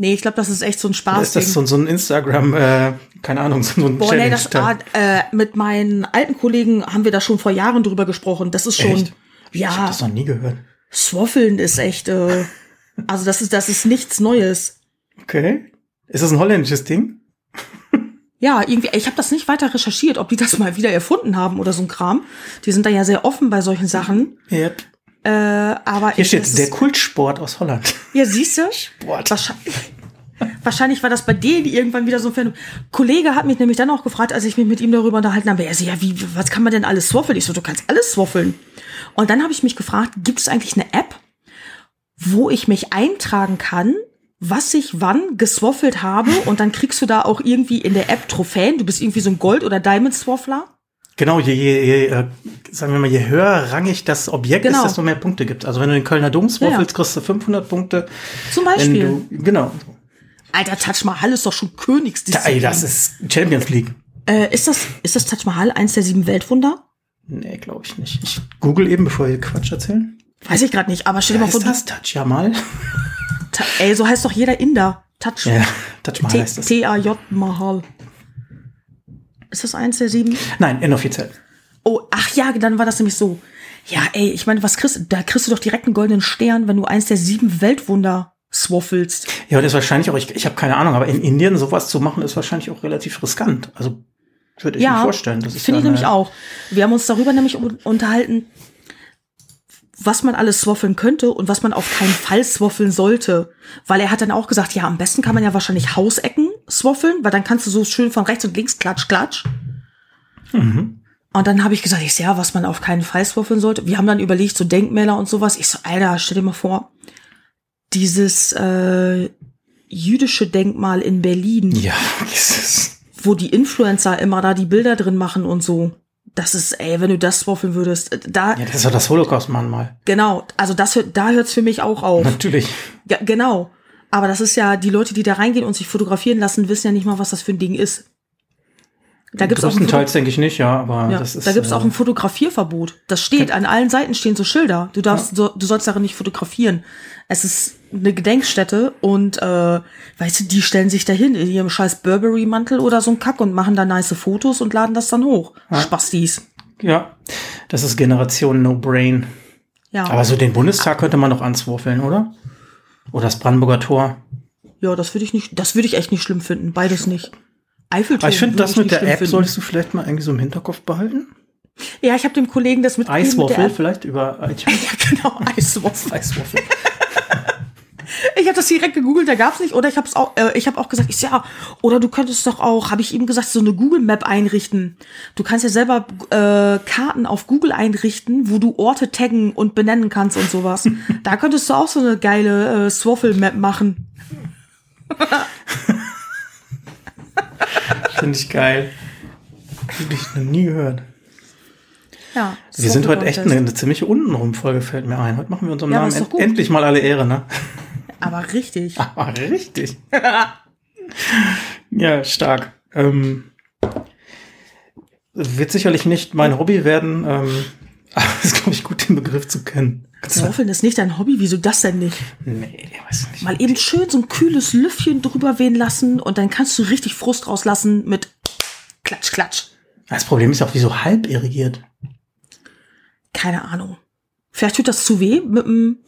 S1: Nee, ich glaube, das ist echt so ein Spaß.
S2: ist das so, so ein Instagram, äh, keine Ahnung, so ein
S1: Boah, nee, das, ah, äh, mit meinen alten Kollegen haben wir da schon vor Jahren drüber gesprochen. Das ist schon,
S2: Echt? Ich habe
S1: ja,
S2: das noch nie gehört.
S1: Swaffeln ist echt, äh, also das ist, das ist nichts Neues.
S2: Okay. Ist das ein holländisches Ding?
S1: Ja, irgendwie, ich habe das nicht weiter recherchiert, ob die das mal wieder erfunden haben oder so ein Kram. Die sind da ja sehr offen bei solchen Sachen.
S2: Yep.
S1: Äh, aber
S2: Hier
S1: ich-
S2: steht der Kultsport aus Holland.
S1: Ja, siehst du?
S2: Sport.
S1: Wahrscheinlich, Wahrscheinlich war das bei denen irgendwann wieder so ein Phänomen. Kollege hat mich nämlich dann auch gefragt, als ich mich mit ihm darüber unterhalten habe, er so, ja, wie, was kann man denn alles swaffeln? Ich so, du kannst alles swaffeln. Und dann habe ich mich gefragt, gibt es eigentlich eine App, wo ich mich eintragen kann, was ich wann geswaffelt habe und dann kriegst du da auch irgendwie in der App Trophäen. Du bist irgendwie so ein Gold- oder Diamond-Swaffler.
S2: Genau, je, je, je äh, sagen wir mal, je höherrangig das Objekt
S1: Genau.
S2: ist, desto mehr Punkte gibt. Also wenn du den Kölner Dom swaffelst,
S1: Ja.
S2: kriegst du 500 Punkte.
S1: Zum Beispiel.
S2: du, genau.
S1: Alter, Taj Mahal ist doch schon Königsdisziplin.
S2: Ey, das ist Champions League.
S1: äh, ist das, ist das Taj Mahal eins der sieben Weltwunder?
S2: Nee, glaube ich nicht. Ich google eben, bevor wir Quatsch erzählen.
S1: Weiß ich gerade nicht, aber stell dir mal vor,
S2: Heißt das Taj Jamal?
S1: Ta- ey, so heißt doch jeder Inder. Taj
S2: Ja, Taj Mahal
S1: T-
S2: heißt das.
S1: T-A-J Mahal. Ist das eins der sieben?
S2: Nein, inoffiziell.
S1: Oh, ach ja, dann war das nämlich so. Ja, ey, ich meine, was kriegst du? Da kriegst du doch direkt einen goldenen Stern, wenn du eins der sieben Weltwunder swaffelst.
S2: Ja, und das ist wahrscheinlich auch, ich, ich habe keine Ahnung, aber in Indien sowas zu machen, ist wahrscheinlich auch relativ riskant. Also würde ich mir
S1: Ja,
S2: vorstellen. Das ist
S1: finde ich nämlich auch. Wir haben uns darüber nämlich un- unterhalten, was man alles swaffeln könnte und was man auf keinen Fall swaffeln sollte. Weil er hat dann auch gesagt, ja, am besten kann man ja wahrscheinlich Hausecken swaffeln, weil dann kannst du so schön von rechts und links klatsch, klatsch.
S2: Mhm.
S1: Und dann habe ich gesagt, ich so, ja, was man auf keinen Fall swaffeln sollte. Wir haben dann überlegt, so Denkmäler und sowas. Ich so, Alter, stell dir mal vor, dieses äh, jüdische Denkmal in Berlin,
S2: Ja, Jesus.
S1: wo die Influencer immer da die Bilder drin machen und so. Das ist, ey, wenn du das swaffeln würdest, äh, da,
S2: Ja, das ist doch das Holocaust-Mahnmal.
S1: genau, also das hört, da hört's für mich auch auf.
S2: Natürlich.
S1: Ja, genau. Aber das ist ja, die Leute, die da reingehen und sich fotografieren lassen, wissen ja nicht mal, was das für ein Ding ist. Da gibt's auch
S2: Größtenteils denke ich nicht, ja, aber
S1: ja,
S2: das ist.
S1: da gibt's
S2: äh,
S1: auch ein Fotografierverbot. Das steht, an allen Seiten stehen so Schilder. Du darfst, so, du sollst darin nicht fotografieren. Es ist eine Gedenkstätte und äh, weißt du, die stellen sich dahin in ihrem scheiß Burberry-Mantel oder so ein Kack und machen da nice Fotos und laden das dann hoch. Spastis.
S2: Ja, das ist Generation No Brain.
S1: Ja.
S2: Aber so den Bundestag könnte man noch anzwurfeln, oder? Oder das Brandenburger Tor.
S1: ja, das würde ich nicht, das würde ich echt nicht schlimm finden. Beides nicht. Eiffelturm.
S2: Aber ich finde, das mit
S1: nicht
S2: der App
S1: finden.
S2: solltest du vielleicht mal irgendwie so im Hinterkopf behalten.
S1: Ja, ich habe dem Kollegen das mit
S2: Eiswaffel vielleicht über iTunes.
S1: Ja, genau, Eiswaffel.
S2: Eiswaffel.
S1: Ich habe das direkt gegoogelt, da gab's nicht. Oder ich habe auch, äh, ich habe auch gesagt, ich ja, oder du könntest doch auch, habe ich ihm gesagt, so eine Google Map einrichten. Du kannst ja selber äh, Karten auf Google einrichten, wo du Orte taggen und benennen kannst und sowas. da könntest du auch so eine geile äh, Swaffle Map machen.
S2: Finde ich geil. Hab ich noch nie gehört.
S1: Ja.
S2: Wir sind heute echt eine, eine ziemliche untenrum Folge, fällt mir ein. Heute machen wir unserem
S1: Ja,
S2: Namen end endlich mal alle Ehre, ne?
S1: Aber richtig.
S2: Ah, richtig. ja, stark. Ähm, wird sicherlich nicht mein Hobby werden, ähm, aber es ist, glaube ich, gut, den Begriff zu kennen.
S1: Swaffeln ist nicht dein Hobby, wieso das denn nicht?
S2: Nee, weiß nicht.
S1: Mal eben schön so ein kühles Lüftchen drüber wehen lassen und dann kannst du richtig Frust rauslassen mit Klatsch, Klatsch.
S2: Das Problem ist auch, wie so halb irrigiert.
S1: Keine Ahnung. Vielleicht tut das zu weh mit dem.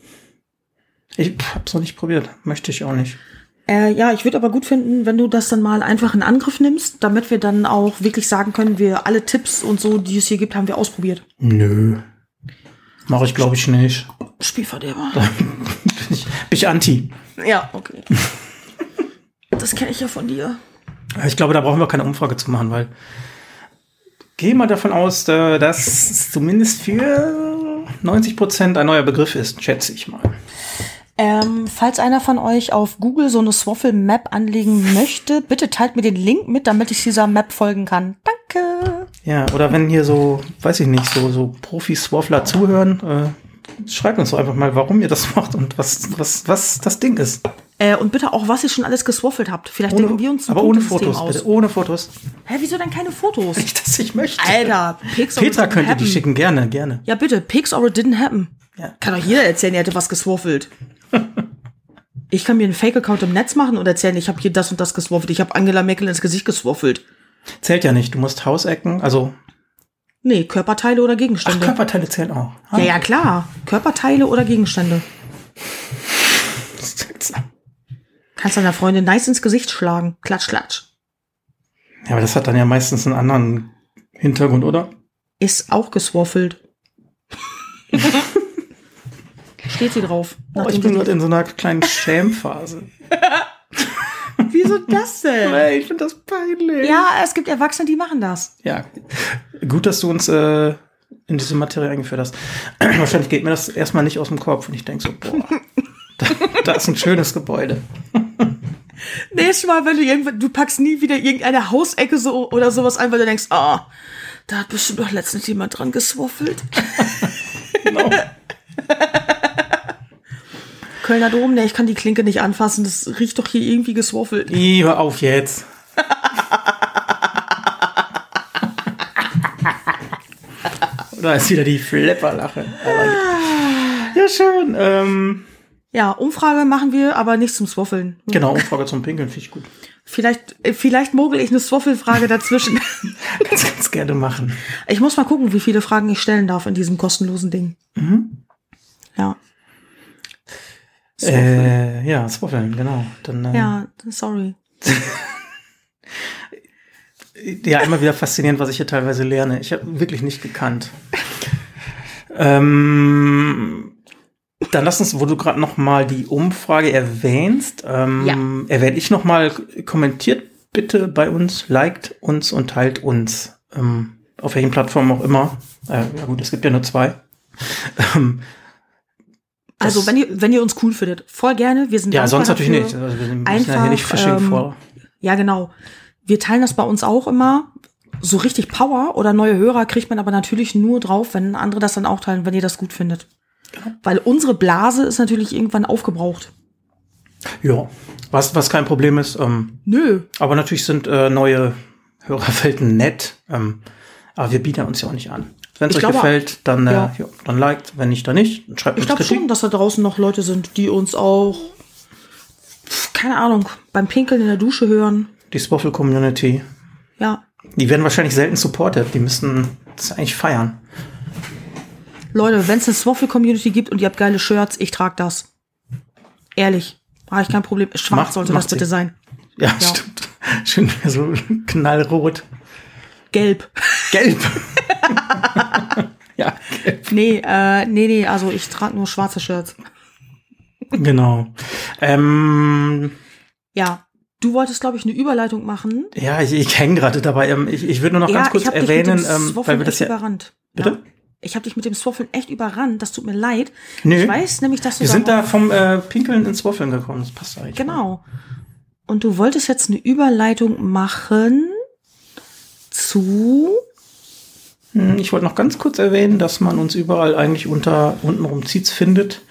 S2: Ich hab's noch nicht probiert. Möchte ich auch nicht.
S1: Äh, ja, ich würde aber gut finden, wenn du das dann mal einfach in Angriff nimmst, damit wir dann auch wirklich sagen können, wir alle Tipps und so, die es hier gibt, haben wir ausprobiert.
S2: Nö. Mache ich, glaube ich, nicht.
S1: Spielverderber.
S2: bin, ich, bin ich anti.
S1: ja, okay. Das kenne ich ja von dir.
S2: Ich glaube, da brauchen wir keine Umfrage zu machen, weil gehe mal davon aus, dass es zumindest für 90 Prozent ein neuer Begriff ist, schätze ich mal.
S1: Ähm, falls einer von euch auf Google so eine Swaffle-Map anlegen möchte, bitte teilt mir den Link mit, damit ich dieser Map folgen kann. Danke.
S2: Ja, oder wenn hier so, weiß ich nicht, so, so Profi-Swaffler zuhören, äh, schreibt uns doch einfach mal, warum ihr das macht und was, was, was das Ding ist.
S1: Äh, und bitte auch, was ihr schon alles geswaffelt habt. Vielleicht denken wir uns ein
S2: aber ohne Fotos,
S1: aus.
S2: bitte, ohne Fotos.
S1: Hä, wieso denn keine Fotos?
S2: Nicht, dass ich möchte.
S1: Alter, Pics or it
S2: Petra
S1: didn't
S2: könnte die
S1: happen.
S2: schicken, gerne, gerne.
S1: Ja, bitte, Pics or it didn't happen.
S2: Ja.
S1: Kann doch jeder erzählen, er hätte was geswaffelt. ich kann mir einen Fake-Account im Netz machen und erzählen, ich habe hier das und das geswaffelt. Ich habe Angela Merkel ins Gesicht geswaffelt.
S2: Zählt ja nicht, du musst Hausecken, also
S1: Nee, Körperteile oder
S2: ach,
S1: Gegenstände.
S2: Körperteile zählen auch. Ah,
S1: ja, ja, klar. Körperteile oder Gegenstände. Kannst deiner Freundin nice ins Gesicht schlagen. Klatsch, klatsch.
S2: Ja, aber das hat dann ja meistens einen anderen Hintergrund, oder?
S1: Ist auch geswaffelt. Steht sie drauf.
S2: Oh, ich bin gerade in so einer kleinen Schämphase.
S1: Wieso das denn?
S2: Hey, ich finde das peinlich.
S1: Ja, es gibt Erwachsene, die machen das.
S2: Ja, gut, dass du uns äh, in diese Materie eingeführt hast. Wahrscheinlich geht mir das erstmal nicht aus dem Kopf und ich denke so, boah, da, da ist ein schönes Gebäude.
S1: Nächstes Mal, wenn du irgendwann, du packst nie wieder irgendeine Hausecke so oder sowas ein, weil du denkst, ah, da hat bestimmt doch letztens jemand dran geswaffelt.
S2: Genau.
S1: Kölner Dom, ne, ich kann die Klinke nicht anfassen, das riecht doch hier irgendwie geswaffelt.
S2: Ih, hör auf jetzt. da ist wieder die Flepperlache. Ja, schön. Ähm,
S1: Ja, Umfrage machen wir, aber nicht zum Swaffeln.
S2: genau, Umfrage zum Pinkeln finde ich gut.
S1: Vielleicht, äh, vielleicht mogel ich eine Swaffelfrage dazwischen.
S2: Kannst ganz gerne machen.
S1: ich muss mal gucken, wie viele Fragen ich stellen darf in diesem kostenlosen Ding. Ja.
S2: Äh, ja, Swaffeln, genau. Dann, äh,
S1: Ja, sorry.
S2: ja, immer wieder faszinierend, was ich hier teilweise lerne. Ich habe wirklich nicht gekannt. ähm, dann lass uns, wo du gerade noch mal die Umfrage erwähnst, ähm, erwähne ich noch mal, kommentiert bitte bei uns, liked uns und teilt uns. Ähm, auf welchen Plattformen auch immer. Äh, ja gut, es gibt ja nur zwei. Ähm,
S1: Also, wenn ihr, wenn ihr uns cool findet, voll gerne. Wir sind
S2: ja, sonst natürlich nicht. Also wir müssen ja
S1: Einfach,
S2: hier nicht Phishing
S1: ähm,
S2: vor.
S1: Ja, genau. Wir teilen das bei uns auch immer. So richtig Power oder neue Hörer kriegt man aber natürlich nur drauf, wenn andere das dann auch teilen, wenn ihr das gut findet. Weil unsere Blase ist natürlich irgendwann aufgebraucht.
S2: Ja, was, was kein Problem ist. Ähm,
S1: Nö.
S2: Aber natürlich sind äh, neue Hörerwelten nett. Ähm, aber wir bieten uns ja auch nicht an. Wenn es euch
S1: glaube-
S2: gefällt, dann, äh,
S1: ja.
S2: ja. dann liked. Wenn nicht, dann nicht. Dann schreibt
S1: Ich glaube schon, dass da draußen noch Leute sind, die uns auch, keine Ahnung, beim Pinkeln in der Dusche hören.
S2: Die Spoffel Community.
S1: Ja.
S2: Die werden wahrscheinlich selten supported. Die müssten das eigentlich feiern.
S1: Leute, wenn es eine Swaffle-Community gibt und ihr habt geile Shirts, ich trage das. Ehrlich. Habe ich kein Problem. Schwarz
S2: Macht-
S1: sollte
S2: macht
S1: das bitte
S2: sie.
S1: sein.
S2: Ja,
S1: Ja.
S2: stimmt. Schön so knallrot.
S1: Gelb.
S2: Gelb. ja, gelb.
S1: Nee, äh, nee, nee, also ich trage nur schwarze Shirts.
S2: Genau. Ähm,
S1: Ja. Du wolltest, glaube ich, eine Überleitung machen.
S2: ja, ich, ich hänge gerade dabei. Ähm, ich, ich würde nur noch
S1: ja,
S2: ganz kurz erwähnen,
S1: dich mit dem
S2: ähm,
S1: Swaffeln
S2: weil wir das ja.
S1: überrannt.
S2: Bitte?
S1: Ja. Ich habe dich mit dem Swaffeln echt überrannt. Das tut mir leid.
S2: Nö.
S1: Ich weiß nämlich, dass du
S2: Wir sind
S1: da
S2: da vom äh, Pinkeln ins Waffeln gekommen. Das passt eigentlich.
S1: Genau. Und du wolltest jetzt eine Überleitung machen zu.
S2: Hm, Ich wollte noch ganz kurz erwähnen, dass man uns überall eigentlich unter untenrum Ziets findet.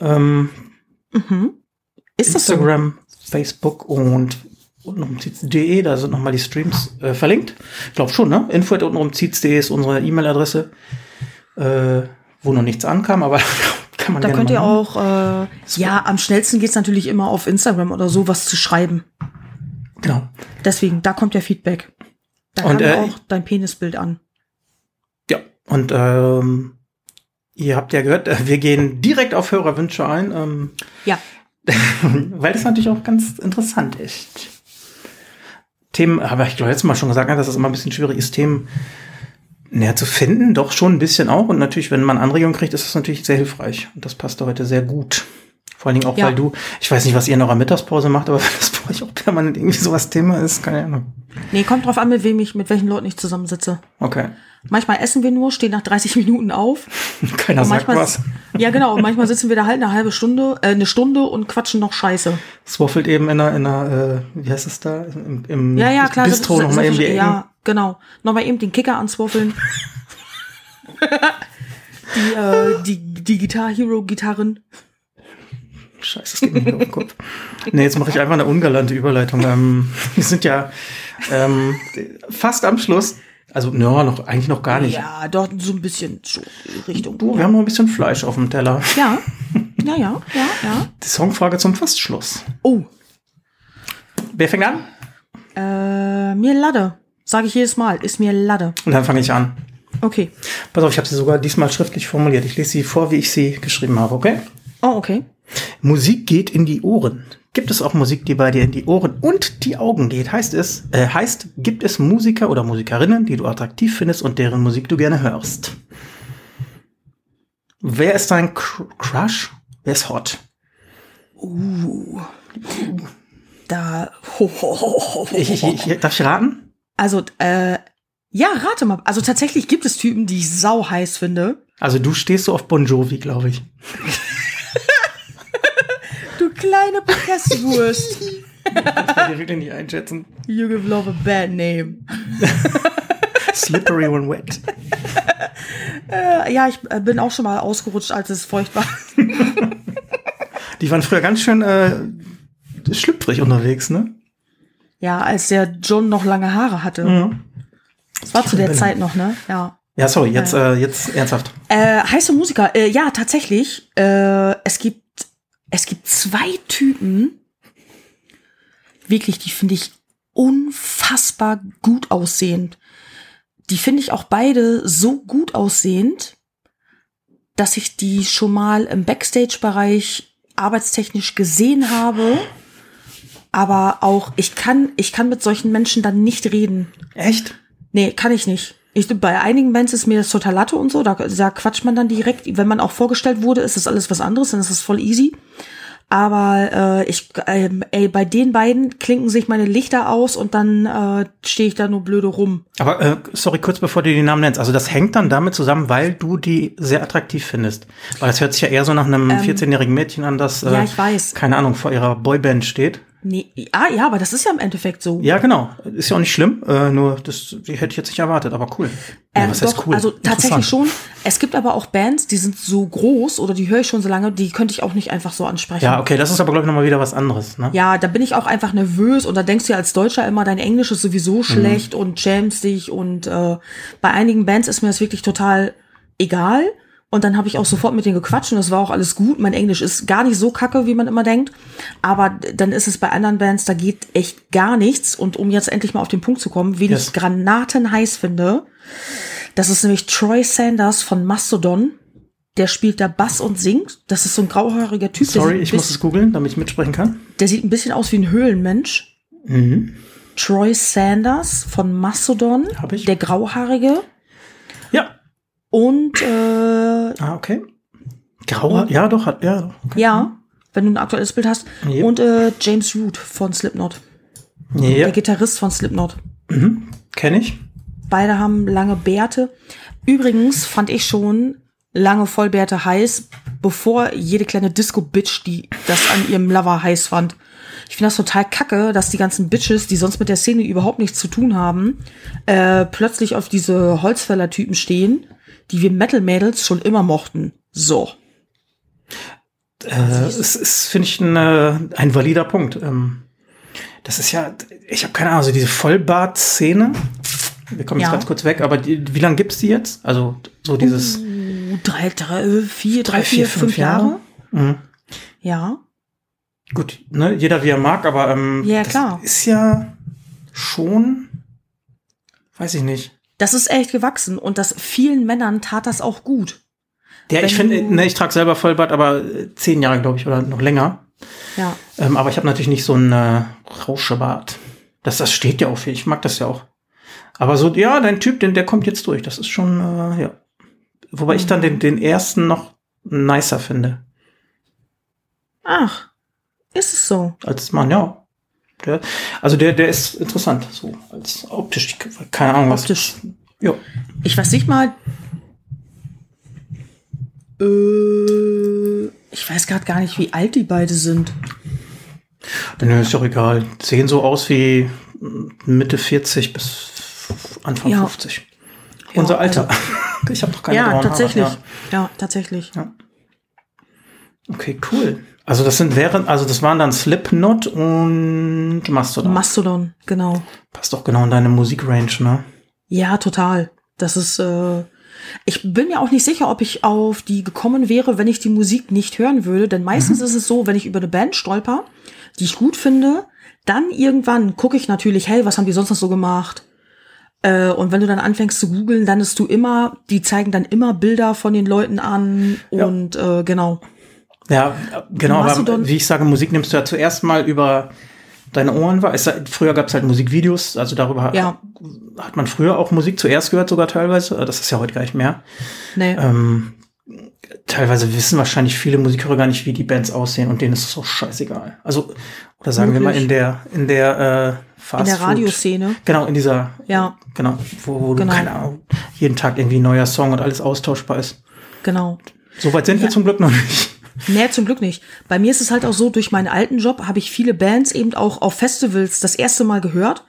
S2: Ähm,
S1: Mhm. Ist das so?
S2: Instagram, Facebook und untenrum Ziets.de, da sind nochmal die Streams äh, verlinkt. Ich glaube schon, ne? Info at untenrum Ziets.de ist unsere E-Mail-Adresse, äh, wo noch nichts ankam, aber kann man
S1: Da könnt ihr auch, äh, ja, am schnellsten geht's natürlich immer auf Instagram oder so, was zu schreiben.
S2: Genau.
S1: Deswegen, da kommt ja Feedback. Da
S2: Und, äh,
S1: auch dein Penisbild an.
S2: Ja, und ähm, ihr habt ja gehört, äh, wir gehen direkt auf Hörerwünsche ein. Ähm,
S1: Ja.
S2: weil das natürlich auch ganz interessant ist. Themen, aber ich glaube, letztes Mal schon gesagt, ne, dass es immer ein bisschen schwierig ist, Themen näher zu finden. Doch schon ein bisschen auch. Und natürlich, wenn man Anregungen kriegt, ist das natürlich sehr hilfreich. Und das passt heute sehr gut. Vor allen Dingen auch,
S1: Ja.
S2: weil du, ich weiß nicht, was ihr in eurer Mittagspause macht, aber das bei euch auch permanent irgendwie sowas Thema ist, keine Ahnung.
S1: Nee, kommt drauf an, mit wem ich, mit welchen Leuten ich zusammensitze.
S2: Okay.
S1: Manchmal essen wir nur, stehen nach 30 Minuten auf.
S2: Keiner sagt was.
S1: Ja, genau. Und manchmal sitzen wir da halt eine halbe Stunde, äh, eine Stunde und quatschen noch Scheiße.
S2: Es waffelt eben in einer, in einer äh, wie heißt es da? Im, im
S1: Ja, ja, klar.
S2: Bistro nochmal eben die Ecken.
S1: Ja, genau. Nochmal eben den Kicker answaffeln. die, äh, die, die Guitar Hero Gitarren.
S2: Scheiße, das geht mir auf den Kopf. Nee, jetzt mache ich einfach eine ungalante Überleitung. Ähm, wir sind ja ähm, fast am Schluss. Also, ja, noch, eigentlich noch gar nicht.
S1: Ja, dort so ein bisschen so Richtung.
S2: Du, wir haben noch ein bisschen Fleisch auf dem Teller.
S1: ja, ja, ja, ja, ja.
S2: Die Songfrage zum Fastschluss.
S1: Oh,
S2: Wer fängt an?
S1: äh, mir Lade. Sage ich jedes Mal. Ist mir Lade.
S2: Und dann fange ich an.
S1: Okay.
S2: Pass auf, ich habe sie sogar diesmal schriftlich formuliert. Ich lese sie vor, wie ich sie geschrieben habe, okay?
S1: Oh, okay.
S2: Musik geht in die Ohren. Gibt es auch Musik, die bei dir in die Ohren und die Augen geht? Heißt es, äh, heißt, gibt es Musiker oder Musikerinnen, die du attraktiv findest und deren Musik du gerne hörst? Wer ist dein Cr Crush? Wer ist hot?
S1: Uh. Da. Ho, ho, ho, ho,
S2: Ich, ich, ich, darf ich raten?
S1: Also, äh, ja, rate mal. Also tatsächlich gibt es Typen, die ich sau heiß finde.
S2: Also du stehst so auf Bon Jovi, glaube ich.
S1: Kleine Presswurst.
S2: Ich kann dir wirklich nicht einschätzen.
S1: You give love a bad name.
S2: Slippery when wet.
S1: Äh, ja, ich äh, bin auch schon mal ausgerutscht, als es feucht war.
S2: Die waren früher ganz schön äh, schlüpfrig unterwegs, ne?
S1: Ja, als der John noch lange Haare hatte.
S2: Mhm.
S1: Das war zu der Zeit noch, ne? Ja.
S2: Ja, sorry, jetzt, äh, jetzt ernsthaft.
S1: Äh, heiße Musiker. Äh, ja, tatsächlich. Äh, es gibt es gibt zwei Typen, wirklich, die finde ich unfassbar gut aussehend. Die finde ich auch beide so gut aussehend, dass ich die schon mal im Backstage-Bereich arbeitstechnisch gesehen habe. Aber auch, ich kann, ich kann mit solchen Menschen dann nicht reden.
S2: Echt?
S1: Nee, kann ich nicht. Ich, bei einigen Bands ist mir das total Latte und so, da, da quatscht man dann direkt. Wenn man auch vorgestellt wurde, ist das alles was anderes, dann ist das voll easy. Aber äh, ich, ähm, ey, bei den beiden klinken sich meine Lichter aus und dann äh, stehe ich da nur blöde rum.
S2: Aber äh, sorry, kurz bevor du die Namen nennst. Also das hängt dann damit zusammen, weil du die sehr attraktiv findest. Weil das hört sich ja eher so nach einem 14-jährigen Mädchen an, das, äh,
S1: ja, ich weiß.
S2: keine Ahnung, vor ihrer Boyband steht.
S1: Nee, ah, ja, aber das ist ja im Endeffekt so.
S2: Ja, genau. Ist ja auch nicht schlimm. Äh, nur das hätte ich jetzt nicht erwartet, aber cool. Ja,
S1: Ähm,
S2: was
S1: doch,
S2: heißt cool?
S1: Also tatsächlich schon. Es gibt aber auch Bands, die sind so groß oder die höre ich schon so lange, die könnte ich auch nicht einfach so ansprechen.
S2: Ja, okay, das ist aber, glaube ich, nochmal wieder was anderes. Ne?
S1: Ja, da bin ich auch einfach nervös und da denkst du ja als Deutscher immer, dein Englisch ist
S2: Mhm.
S1: sowieso schlecht und schämst dich und äh, bei einigen Bands ist mir das wirklich total egal und dann habe ich auch sofort mit denen gequatscht und das war auch alles gut. Mein Englisch ist gar nicht so kacke, wie man immer denkt, aber dann ist es bei anderen Bands, da geht echt gar nichts und um jetzt endlich mal auf den Punkt zu kommen, wen
S2: Yes.
S1: ich granatenheiß finde, das ist nämlich Troy Sanders von Mastodon. Der spielt da Bass und singt. Das ist so ein grauhaariger Typ.
S2: Sorry, ich muss es googeln, damit ich mitsprechen kann.
S1: der sieht ein bisschen aus wie ein Höhlenmensch.
S2: Mhm.
S1: Troy Sanders von Mastodon,
S2: Hab ich.
S1: der Grauhaarige.
S2: Ja.
S1: Und äh,
S2: Ah, okay. Grauer, ja, doch, hat, ja. Okay.
S1: ja, wenn du ein aktuelles Bild hast.
S2: Yep.
S1: Und äh, James Root von Slipknot,
S2: Ja,
S1: der Gitarrist von Slipknot.
S2: kenne ich.
S1: Beide haben lange Bärte. Übrigens fand ich schon lange Vollbärte heiß, bevor jede kleine Disco-Bitch, die das an ihrem Lover heiß fand. Ich finde das total kacke, dass die ganzen Bitches, die sonst mit der Szene überhaupt nichts zu tun haben, äh, plötzlich auf diese Holzfäller-Typen stehen, die wir Metal-Mädels schon immer mochten. So.
S2: Äh, es ist, finde ich, ein, äh, ein valider Punkt. Ähm, das ist ja, ich habe keine Ahnung, also diese Vollbart-Szene. Wir kommen jetzt
S1: Ja.
S2: ganz kurz weg, aber die, wie lange gibt's die jetzt? Also so dieses
S1: Uh, drei, drei, vier, drei, vier, fünf Jahre.
S2: Mhm.
S1: Ja.
S2: Gut, ne, jeder wie er mag, aber ähm,
S1: Ja,
S2: das
S1: klar.
S2: ist ja schon, weiß ich nicht.
S1: Das ist echt gewachsen und das vielen Männern tat das auch gut.
S2: Ja, ich
S1: Wenn
S2: finde,
S1: du-
S2: ne, ich trage selber Vollbart, aber äh, zehn Jahre, glaube ich, oder noch länger.
S1: Ja.
S2: Ähm, aber ich habe natürlich nicht so einen äh, Rauschebart. Das, das steht ja auch viel. Ich mag das ja auch. Aber so, ja, dein Typ, den, der kommt jetzt durch. Das ist schon, äh, ja. Wobei ich dann den, den ersten noch nicer finde.
S1: Ach, ist es so?
S2: Als Mann, ja. Der, also der, der ist interessant, so als optisch. Keine Ahnung, was.
S1: Optisch.
S2: Ja.
S1: Ich weiß nicht mal. Äh, ich weiß gerade gar nicht, wie alt die beide sind.
S2: Nö, ist doch egal. Sehen so aus wie Mitte 40 bis Anfang
S1: Ja.
S2: 50.
S1: Ja,
S2: Unser Alter. ich habe doch keine
S1: ja, tatsächlich.
S2: ja.
S1: Ja, tatsächlich.
S2: Okay, cool. Also das sind wären, also das waren dann Slipknot und Mastodon.
S1: Mastodon, genau.
S2: Passt doch genau in deine Musikrange, ne?
S1: Ja, total. Das ist. Äh, ich bin mir auch nicht sicher, ob ich auf die gekommen wäre, wenn ich die Musik nicht hören würde. Denn meistens ist es so, wenn ich über eine Band stolper, die ich gut finde, dann irgendwann gucke ich natürlich, hey, was haben die sonst noch so gemacht? Äh, und wenn du dann anfängst zu googeln, dann ist du immer, die zeigen dann immer Bilder von den Leuten an
S2: Ja.
S1: und äh, genau.
S2: Ja, genau, aber wie ich sage, Musik nimmst du ja zuerst mal über deine Ohren wahr. Es, früher gab es halt Musikvideos, also darüber
S1: Ja.
S2: hat man früher auch Musik zuerst gehört, sogar teilweise. Das ist ja heute gar nicht mehr.
S1: Nee.
S2: Ähm, teilweise wissen wahrscheinlich viele Musikhörer gar nicht, wie die Bands aussehen und denen ist es so scheißegal. Also, oder sagen wir mal in der, in der äh, Fast
S1: In der Radioszene.
S2: Genau, in dieser,
S1: Ja,
S2: genau, wo, wo
S1: Genau.
S2: du, keine Ahnung, jeden Tag irgendwie ein neuer Song und alles austauschbar ist.
S1: genau.
S2: Soweit sind wir
S1: Ja.
S2: zum Glück noch nicht.
S1: Nee, zum Glück nicht. Bei mir ist es halt auch so, durch meinen alten Job habe ich viele Bands eben auch auf Festivals das erste Mal gehört.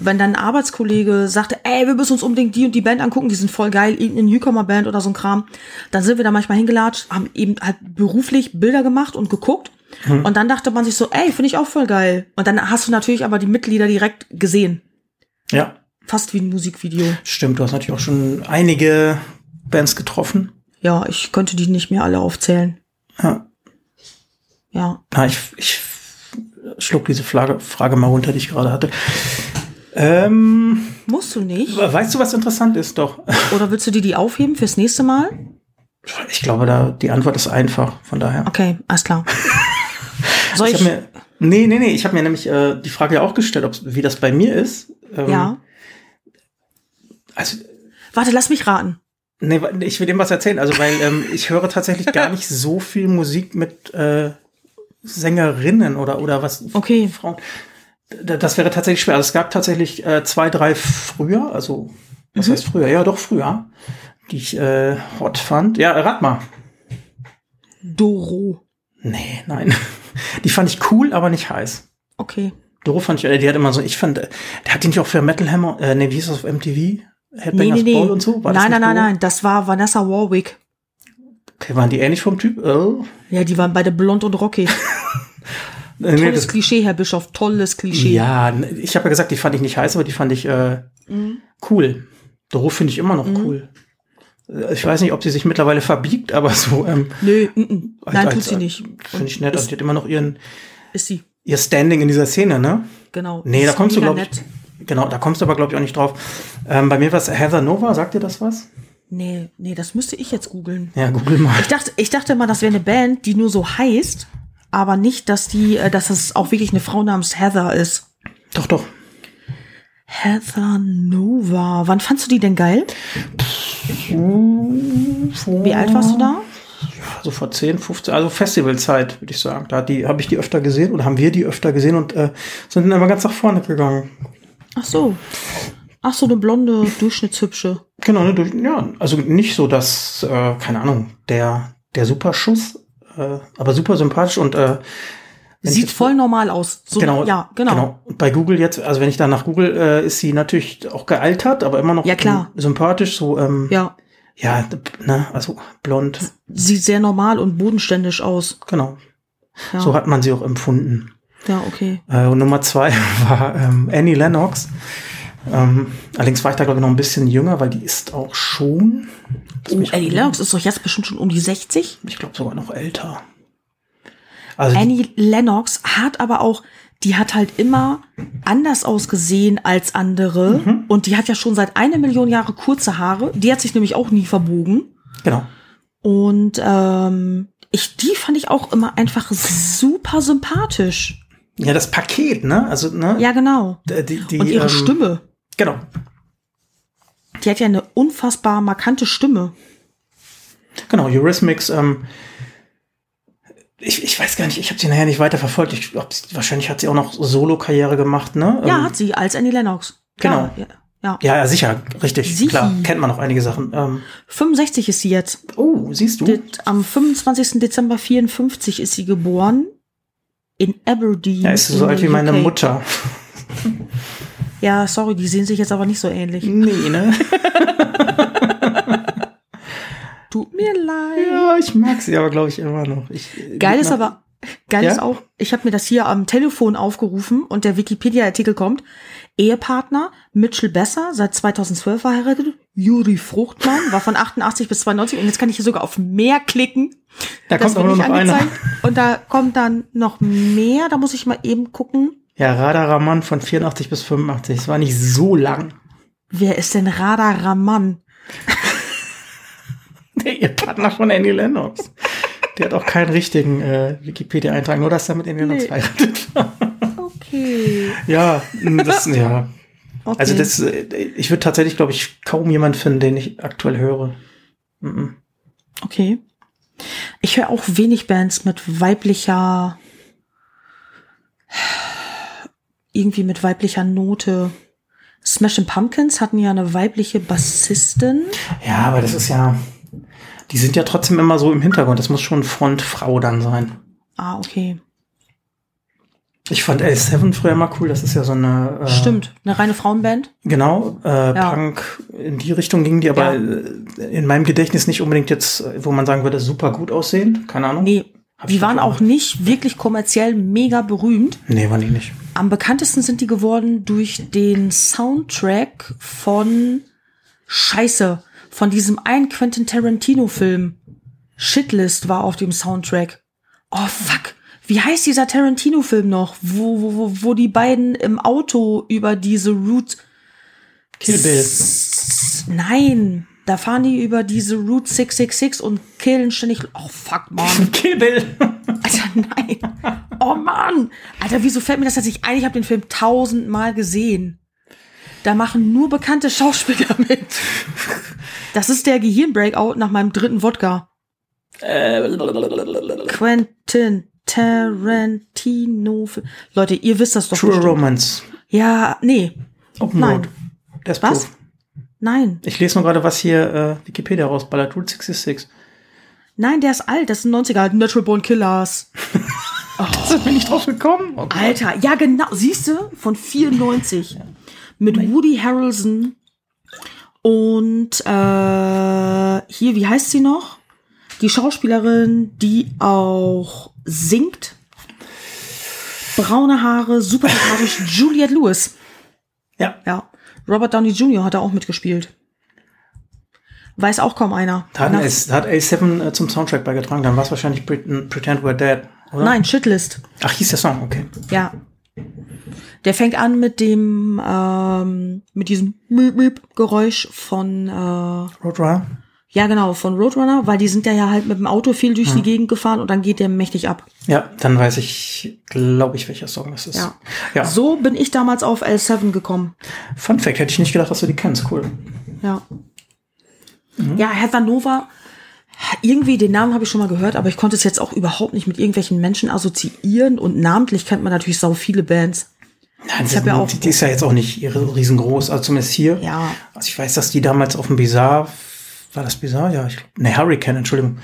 S1: Wenn dann ein Arbeitskollege sagte, ey, wir müssen uns unbedingt die und die Band angucken, die sind voll geil, irgendeine Newcomer-Band oder so ein Kram, dann sind wir da manchmal hingelatscht, haben eben halt beruflich Bilder gemacht und geguckt. Und dann dachte man sich so, ey, finde ich auch voll geil. Und dann hast du natürlich aber die Mitglieder direkt gesehen.
S2: Ja,
S1: Fast wie ein Musikvideo.
S2: stimmt. Du hast natürlich auch schon einige Bands getroffen.
S1: Ja, ich könnte die nicht mehr alle aufzählen.
S2: Ja.
S1: Ja.
S2: Na, ich, ich schluck diese Frage, Frage mal runter, die ich gerade hatte. Ähm,
S1: Musst du nicht?
S2: weißt du, was interessant ist? Doch.
S1: Oder willst du dir die aufheben fürs nächste Mal?
S2: Ich glaube, da die Antwort ist einfach. Von daher.
S1: Okay, alles klar. Soll
S2: Ich
S1: ich?
S2: mir, nee, nee, nee, ich habe mir nämlich äh, die Frage ja auch gestellt, ob, wie das bei mir ist. Ähm,
S1: ja.
S2: Also,
S1: Warte, lass mich raten.
S2: Nee, ich will dem was erzählen. Also, weil ähm, ich höre tatsächlich gar nicht so viel Musik mit äh, Sängerinnen oder oder was
S1: Okay.
S2: Frauen. Das wäre tatsächlich schwer. Also es gab tatsächlich äh, zwei, drei früher, also was
S1: Mhm.
S2: heißt früher? Ja, doch früher, die ich äh, hot fand. Ja, rat mal.
S1: Doro.
S2: Nee, nein. Die fand ich cool, aber nicht heiß.
S1: Okay.
S2: Doro fand ich, äh, die hat immer so, ich fand, äh, der hat die nicht auch für Metal Hammer, äh, nee, wie hieß das auf MTV?
S1: Nee,
S2: Headbangers
S1: nee, nee.
S2: Ball und so? War
S1: nein, nein, nein, nein. Das war Vanessa Warwick.
S2: Okay, waren die ähnlich vom Typ? Oh.
S1: Ja, die waren beide blond und rockig.
S2: Äh, nee,
S1: Tolles
S2: das,
S1: Klischee, Herr Bischof. Tolles Klischee.
S2: ja, n- ich habe ja gesagt, die fand ich nicht heiß, aber die fand ich äh,
S1: Mhm.
S2: cool. Doro finde ich immer noch cool. Äh, Ich weiß nicht, ob sie sich mittlerweile verbiegt, aber so, ähm,
S1: Nö, mm, mm.
S2: als-
S1: nein,
S2: als-
S1: tut sie nicht.
S2: Finde ich nett. Also die hat immer noch ihren,
S1: Ist sie.
S2: ihr Standing in dieser Szene, ne?
S1: Genau.
S2: Nee, da
S1: Ist
S2: kommst du, glaube ich. Genau, da kommst du aber, glaube ich, auch nicht drauf. Ähm, bei mir war es Heather Nova, sagt dir das was?
S1: Nee, nee, das müsste ich jetzt googeln.
S2: Ja, google mal.
S1: Ich dachte, ich dachte mal, das wäre eine Band, die nur so heißt, aber nicht, dass die, äh, dass es auch wirklich eine Frau namens Heather ist.
S2: Doch, doch.
S1: Heather Nova. Wann fandst du die denn geil? Wie alt warst du da?
S2: Also vor 10, 15, also Festivalzeit, würde ich sagen. Da habe ich die öfter gesehen oder haben wir die öfter gesehen und äh, sind dann immer ganz nach vorne gegangen.
S1: Ach so. Ach so, eine blonde, durchschnittshübsche.
S2: Genau, ne, durch, ja, also nicht so, dass, äh, keine Ahnung, der, der Superschuss, äh, aber super sympathisch und äh,
S1: Sieht voll normal aus. So,
S2: genau,
S1: Ja, genau.
S2: Und bei Google jetzt, also wenn ich da nach Google, äh, ist sie natürlich auch gealtert, aber immer noch
S1: Ja, klar.
S2: sympathisch, so, ähm,
S1: Ja.
S2: ja, ne, also blond,
S1: Sieht sehr normal und bodenständisch aus.
S2: genau.
S1: Ja,
S2: So hat man sie auch empfunden.
S1: Ja okay.
S2: Äh, und Nummer zwei war ähm, Annie Lennox. Ähm, allerdings war ich da, glaube ich, noch ein bisschen jünger, weil die ist auch schon,
S1: Oh, Annie. Lennox ist doch jetzt bestimmt schon um die 60.
S2: ich glaube sogar noch älter. Also
S1: Annie Lennox hat aber auch, die hat halt immer anders ausgesehen als andere.
S2: Mhm.
S1: Und die hat ja schon seit einer Million Jahre kurze Haare. Die hat sich nämlich auch nie verbogen.
S2: genau.
S1: Und ähm, ich, die fand ich auch immer einfach super sympathisch.
S2: Ja, das Paket, ne? Also, ne?
S1: Ja, genau.
S2: Die, die,
S1: Und ihre
S2: ähm,
S1: Stimme.
S2: Genau.
S1: Die hat ja eine unfassbar markante Stimme.
S2: Genau, Eurythmics, ähm, ich, ich weiß gar nicht, ich habe sie nachher nicht weiter verfolgt. Ich wahrscheinlich hat sie auch noch Solo-Karriere gemacht, ne?
S1: Ja,
S2: Ähm,
S1: hat sie als Annie Lennox. Klar,
S2: Genau.
S1: Ja, ja.
S2: ja, sicher, richtig,
S1: Sie.
S2: klar, kennt man noch einige Sachen. Ähm,
S1: 65 ist sie jetzt.
S2: oh, siehst du?
S1: Am 25. Dezember 54 ist sie geboren. In Aberdeen.
S2: Ja, ist so alt wie meine
S1: UK.
S2: Mutter.
S1: Ja, sorry, die sehen sich jetzt aber nicht so ähnlich.
S2: Nee, ne?
S1: Tut mir leid.
S2: ja, ich mag sie aber, glaube ich, immer noch. Ich,
S1: Geil ist aber, geil
S2: Ja?
S1: ist auch, ich habe mir das hier am Telefon aufgerufen und der Wikipedia-Artikel kommt. Ehepartner Mitchell Besser, seit 2012 verheiratet. Juri Fruchtmann war von 88 bis 92 und jetzt kann ich hier sogar auf mehr klicken.
S2: Da kommt
S1: wird
S2: nur noch einer.
S1: Und da kommt dann noch mehr. Da muss ich mal eben gucken.
S2: Ja, Radaraman von 84 bis 85. Das war nicht so lang.
S1: Wer ist denn Radha Raman?
S2: Der ihr Partner von Annie Lennox. Der hat auch keinen richtigen äh, Wikipedia-Eintrag, nur dass er mit Annie Lennox
S1: Nee.
S2: verheiratet war. Ja, das, ja.
S1: okay.
S2: Also das, äh, ich würde tatsächlich, glaube ich, kaum jemand finden, den ich aktuell höre. Mhm.
S1: Okay. Ich höre auch wenig Bands mit weiblicher, irgendwie mit weiblicher Note. Smashing Pumpkins hatten ja eine weibliche Bassistin.
S2: Ja, aber das ist ja, die sind ja trotzdem immer so im Hintergrund. Das muss schon Frontfrau dann sein.
S1: Ah, okay.
S2: Ich fand L7 früher mal cool. Das ist ja so eine.
S1: Äh, Stimmt, eine reine Frauenband.
S2: Genau, äh, ja. Punk in die Richtung ging die, aber ja. Äh, in meinem Gedächtnis nicht unbedingt jetzt, wo man sagen würde, super gut aussehen. Keine Ahnung.
S1: Nee, Hab die waren auch nicht wirklich kommerziell mega berühmt.
S2: Nee, waren die nicht.
S1: Am bekanntesten sind die geworden durch den Soundtrack von Scheiße, von diesem einen Quentin Tarantino-Film. Shitlist war auf dem Soundtrack. Oh fuck. Wie heißt dieser Tarantino-Film noch, wo, wo, wo die beiden im Auto über diese Route.
S2: Kill Bill.
S1: Nein, da fahren die über diese Route 666 und killen ständig. Oh fuck, man.
S2: Kill Bill.
S1: Alter, nein. Oh Mann. Alter, wieso fällt mir das, dass ich eigentlich habe den Film tausendmal gesehen? Da machen nur bekannte Schauspieler mit. Das ist der Gehirnbreakout nach meinem dritten Wodka. Äh, Quentin Tarantino. Leute, ihr wisst das doch.
S2: True bestimmt. Romance.
S1: Ja, nee.
S2: Open Nein. Road.
S1: was? Proof. Nein.
S2: Ich lese nur gerade, was hier äh, Wikipedia rausballert. Route 66.
S1: Nein, der ist alt. Das ein 90er. Natural Born Killers.
S2: oh. Da bin ich drauf gekommen.
S1: Oh Alter, ja genau. Siehst du? Von 94. Ja. Mit. Woody Harrelson. Und äh, hier, wie heißt sie noch? Die Schauspielerin, die auch singt. Braune Haare, super sympathisch. Juliette Lewis.
S2: Ja.
S1: Ja. Robert Downey Jr. hat da auch mitgespielt. Weiß auch kaum einer.
S2: Da hat, es, hat A7 äh, zum Soundtrack beigetragen, dann war es wahrscheinlich Pretend We're Dead,
S1: oder? Nein, Shitlist.
S2: Ach, hieß der Song, okay.
S1: Ja. Der fängt an mit dem, ähm, mit diesem Geräusch von äh,
S2: Roadrunner.
S1: Ja, genau, von Roadrunner, weil die sind ja halt mit dem Auto viel durch hm. die Gegend gefahren und dann geht der mächtig ab.
S2: Ja, dann weiß ich, glaube ich, welcher Song das ist.
S1: Ja. ja. So bin ich damals auf L7 gekommen.
S2: Fun Fact, hätte ich nicht gedacht, dass du die kennst. Cool.
S1: Ja. Mhm. Ja, Heather Nova, irgendwie den Namen habe ich schon mal gehört, aber ich konnte es jetzt auch überhaupt nicht mit irgendwelchen Menschen assoziieren und namentlich kennt man natürlich sau viele Bands.
S2: Nein, ich ja auch die ist ja jetzt auch nicht riesengroß, also zumindest hier.
S1: Ja.
S2: Also ich weiß, dass die damals auf dem Bizarre war das Bizarre? Ja, ich, ne, Hurricane, Entschuldigung.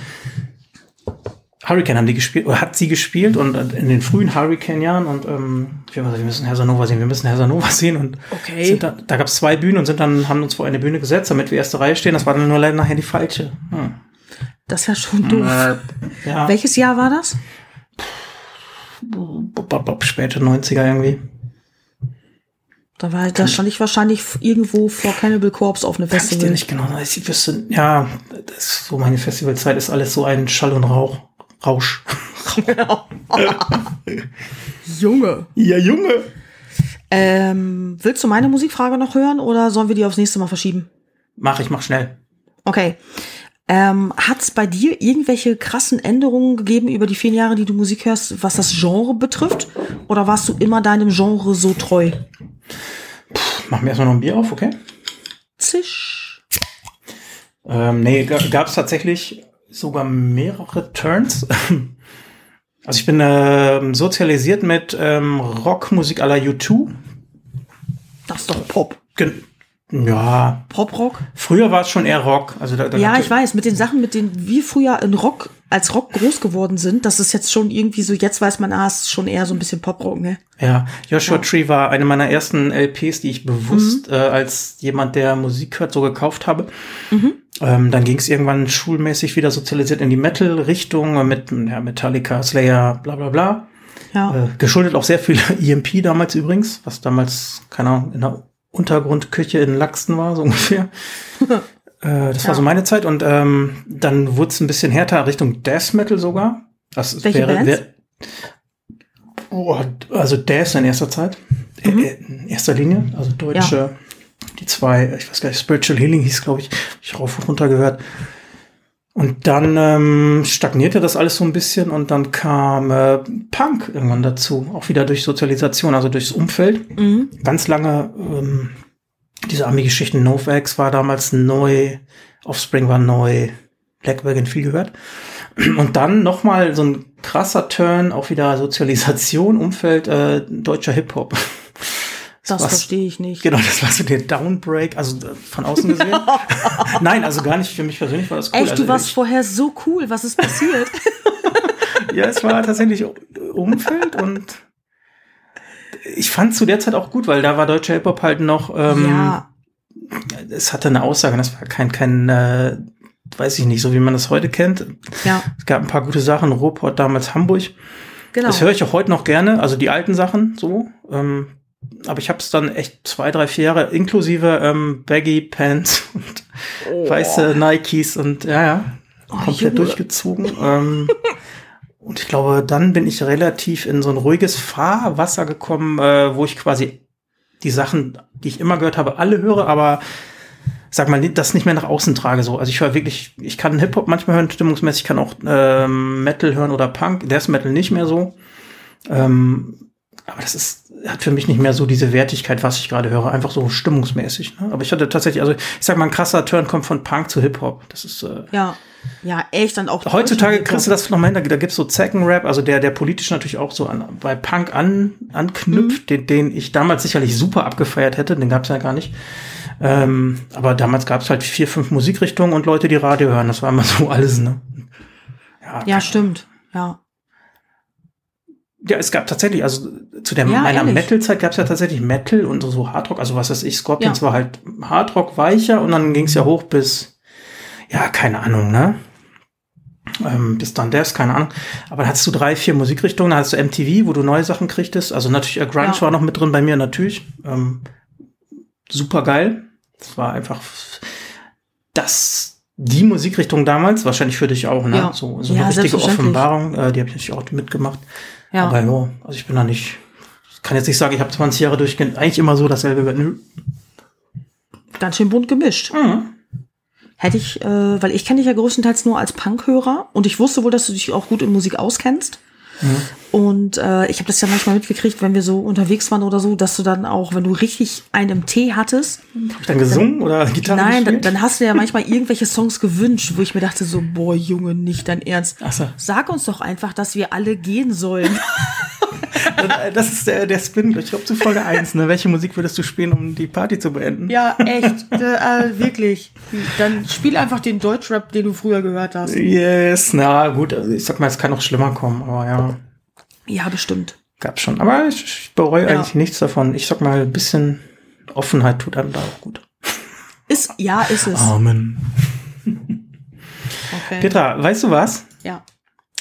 S2: Hurricane haben die gespielt, oder hat sie gespielt und in den frühen Hurricane-Jahren und ähm, wir, wir müssen Hersanova sehen, wir müssen Hersanova sehen und
S1: okay.
S2: da, da gab es zwei Bühnen und sind dann, haben uns vor eine Bühne gesetzt, damit wir erste Reihe stehen. Das war dann nur leider nachher die falsche. Hm.
S1: Das ist ja schon doof. Äh, ja. Welches Jahr war das?
S2: Späte 90er irgendwie.
S1: Da, war, da stand ich wahrscheinlich irgendwo vor Cannibal Corpse auf eine Festival.
S2: Kann ich dir nicht genau. Ich wüsste, ja, das ist so meine Festivalzeit ist alles so ein Schall und Rauch. Rausch.
S1: Junge.
S2: Ja, Junge.
S1: Ähm, willst du meine Musikfrage noch hören oder sollen wir die aufs nächste Mal verschieben?
S2: Mach, ich mach schnell.
S1: Okay. Ähm, Hat es bei dir irgendwelche krassen Änderungen gegeben über die vielen Jahre, die du Musik hörst, was das Genre betrifft? Oder warst du immer deinem Genre so treu?
S2: Puh, mach mir erstmal noch ein Bier auf, okay?
S1: Zisch.
S2: Ähm, nee, gab es tatsächlich sogar mehrere Turns. also ich bin äh, sozialisiert mit ähm, Rockmusik la U2.
S1: Das ist doch Pop.
S2: Gen ja.
S1: Pop-Rock?
S2: Früher war es schon eher Rock. Also da, da
S1: ja, ich weiß, mit den Sachen, mit denen wir früher in Rock, als Rock groß geworden sind, das ist jetzt schon irgendwie so, jetzt weiß man, ah, es ist schon eher so ein bisschen Pop-Rock, ne?
S2: Ja, Joshua ja. Tree war eine meiner ersten LPs, die ich bewusst mhm. äh, als jemand, der Musik hört, so gekauft habe. Mhm. Ähm, dann ging es irgendwann schulmäßig wieder sozialisiert in die Metal-Richtung mit ja, Metallica, Slayer, bla bla bla.
S1: Ja.
S2: Äh, geschuldet auch sehr viel EMP damals übrigens, was damals, keine Ahnung, in der Untergrundküche in Laxten war, so ungefähr. äh, das ja. war so meine Zeit. Und ähm, dann wurde es ein bisschen härter Richtung Death Metal sogar. Das
S1: Welche wäre, wär,
S2: oh, also Death in erster Zeit. Mhm. Äh, in erster Linie. Also deutsche, ja. die zwei, ich weiß gar nicht, Spiritual Healing hieß, glaube ich, ich rauf und runter gehört. Und dann ähm, stagnierte das alles so ein bisschen und dann kam äh, Punk irgendwann dazu, auch wieder durch Sozialisation, also durchs Umfeld. Mhm. Ganz lange ähm, diese Army-Geschichten, NoFX war damals neu, Offspring war neu, Black Wagon viel gehört. Und dann nochmal so ein krasser Turn, auch wieder Sozialisation, Umfeld äh, deutscher Hip-Hop.
S1: Das verstehe ich nicht.
S2: Genau, das war so der Downbreak, also äh, von außen gesehen. Nein, also gar nicht für mich persönlich war das cool.
S1: Echt,
S2: also
S1: du warst
S2: ich,
S1: vorher so cool. Was ist passiert?
S2: Ja, es war tatsächlich Umfeld und ich fand zu der Zeit auch gut, weil da war deutscher Hip-Hop halt noch, ähm,
S1: ja,
S2: es hatte eine Aussage, das war kein, kein, äh, weiß ich nicht, so wie man das heute kennt.
S1: ja,
S2: Es gab ein paar gute Sachen, Ruhrpott damals Hamburg.
S1: genau.
S2: Das höre ich auch heute noch gerne, also die alten Sachen so. Ähm, aber ich habe es dann echt zwei, drei, vier Jahre inklusive ähm, Baggy Pants und
S1: Oh.
S2: weiße Nikes und ja, ja,
S1: Oh,
S2: komplett
S1: Junge.
S2: durchgezogen. ähm, und ich glaube, dann bin ich relativ in so ein ruhiges Fahrwasser gekommen, äh, wo ich quasi die Sachen, die ich immer gehört habe, alle höre, aber sag mal, das nicht mehr nach außen trage so. Also ich höre wirklich, ich kann Hip-Hop manchmal hören, stimmungsmäßig, ich kann auch ähm, Metal hören oder Punk, Death Metal nicht mehr so. Ähm, aber das ist, hat für mich nicht mehr so diese Wertigkeit, was ich gerade höre, einfach so stimmungsmäßig. Ne? Aber ich hatte tatsächlich, also ich sag mal, ein krasser Turn kommt von Punk zu Hip-Hop. Das ist äh,
S1: Ja, ja, echt dann auch.
S2: Heutzutage kriegst du das noch mal hin, da, da gibt's so Zecken-Rap, also der, der politisch natürlich auch so an, bei Punk an, anknüpft, den, den ich damals sicherlich super abgefeiert hätte, den gab's ja gar nicht. Ähm, aber damals gab's halt vier, fünf Musikrichtungen und Leute, die Radio hören. Das war immer so alles, ne?
S1: Ja, stimmt. Ja.
S2: Ja, es gab tatsächlich, also zu der
S1: Ja,
S2: meiner. Metal-Zeit gab's ja tatsächlich Metal und so Hardrock, also was weiß ich, Scorpions
S1: Ja.
S2: war halt Hardrock weicher und dann ging's ja hoch bis, ja, keine Ahnung, ne? Ähm, bis dann Devs, keine Ahnung. Aber dann hattest du drei, vier Musikrichtungen, dann hattest du MTV, wo du neue Sachen kriegtest. Also natürlich, äh, Grunge
S1: Ja.
S2: war noch mit drin bei mir, natürlich. Ähm, super geil. Das war einfach das, die Musikrichtung damals, wahrscheinlich für dich auch, ne?
S1: Ja.
S2: So, so eine richtige. Offenbarung, äh, die habe ich natürlich auch mitgemacht.
S1: Ja.
S2: Aber ja, also ich bin da nicht, ich kann jetzt nicht sagen, ich habe 20 Jahre durchgehend eigentlich immer so dasselbe. Nö.
S1: Ganz schön bunt gemischt.
S2: Mhm.
S1: Hätte ich, äh, weil ich kenne dich ja größtenteils nur als Punkhörer und ich wusste wohl, dass du dich auch gut in Musik auskennst. Und äh, ich habe das ja manchmal mitgekriegt, wenn wir so unterwegs waren oder so, dass du dann auch, wenn du richtig einen im Tee hattest,
S2: Hab ich dann gesungen oder Gitarre
S1: nein, dann, dann hast du ja manchmal irgendwelche Songs gewünscht, wo ich mir dachte so, boah, Junge, nicht dein Ernst.
S2: Ach so.
S1: Sag uns doch einfach, dass wir alle gehen sollen.
S2: Äh, Das ist der, der Spin, ich glaube zu Folge 1. Ne? Welche Musik würdest du spielen, um die Party zu beenden?
S1: ja, echt, äh, wirklich. Dann spiel einfach den Deutschrap, den du früher gehört hast.
S2: Yes, na gut, also ich sag mal, es kann noch schlimmer kommen, aber ja,
S1: Ja, bestimmt.
S2: gab schon. Aber ich, ich bereue
S1: Ja.
S2: eigentlich nichts davon. Ich sag mal, ein bisschen Offenheit tut einem da auch gut.
S1: Ist, ja, ist es.
S2: Amen.
S1: Okay.
S2: Petra, weißt du was?
S1: Ja.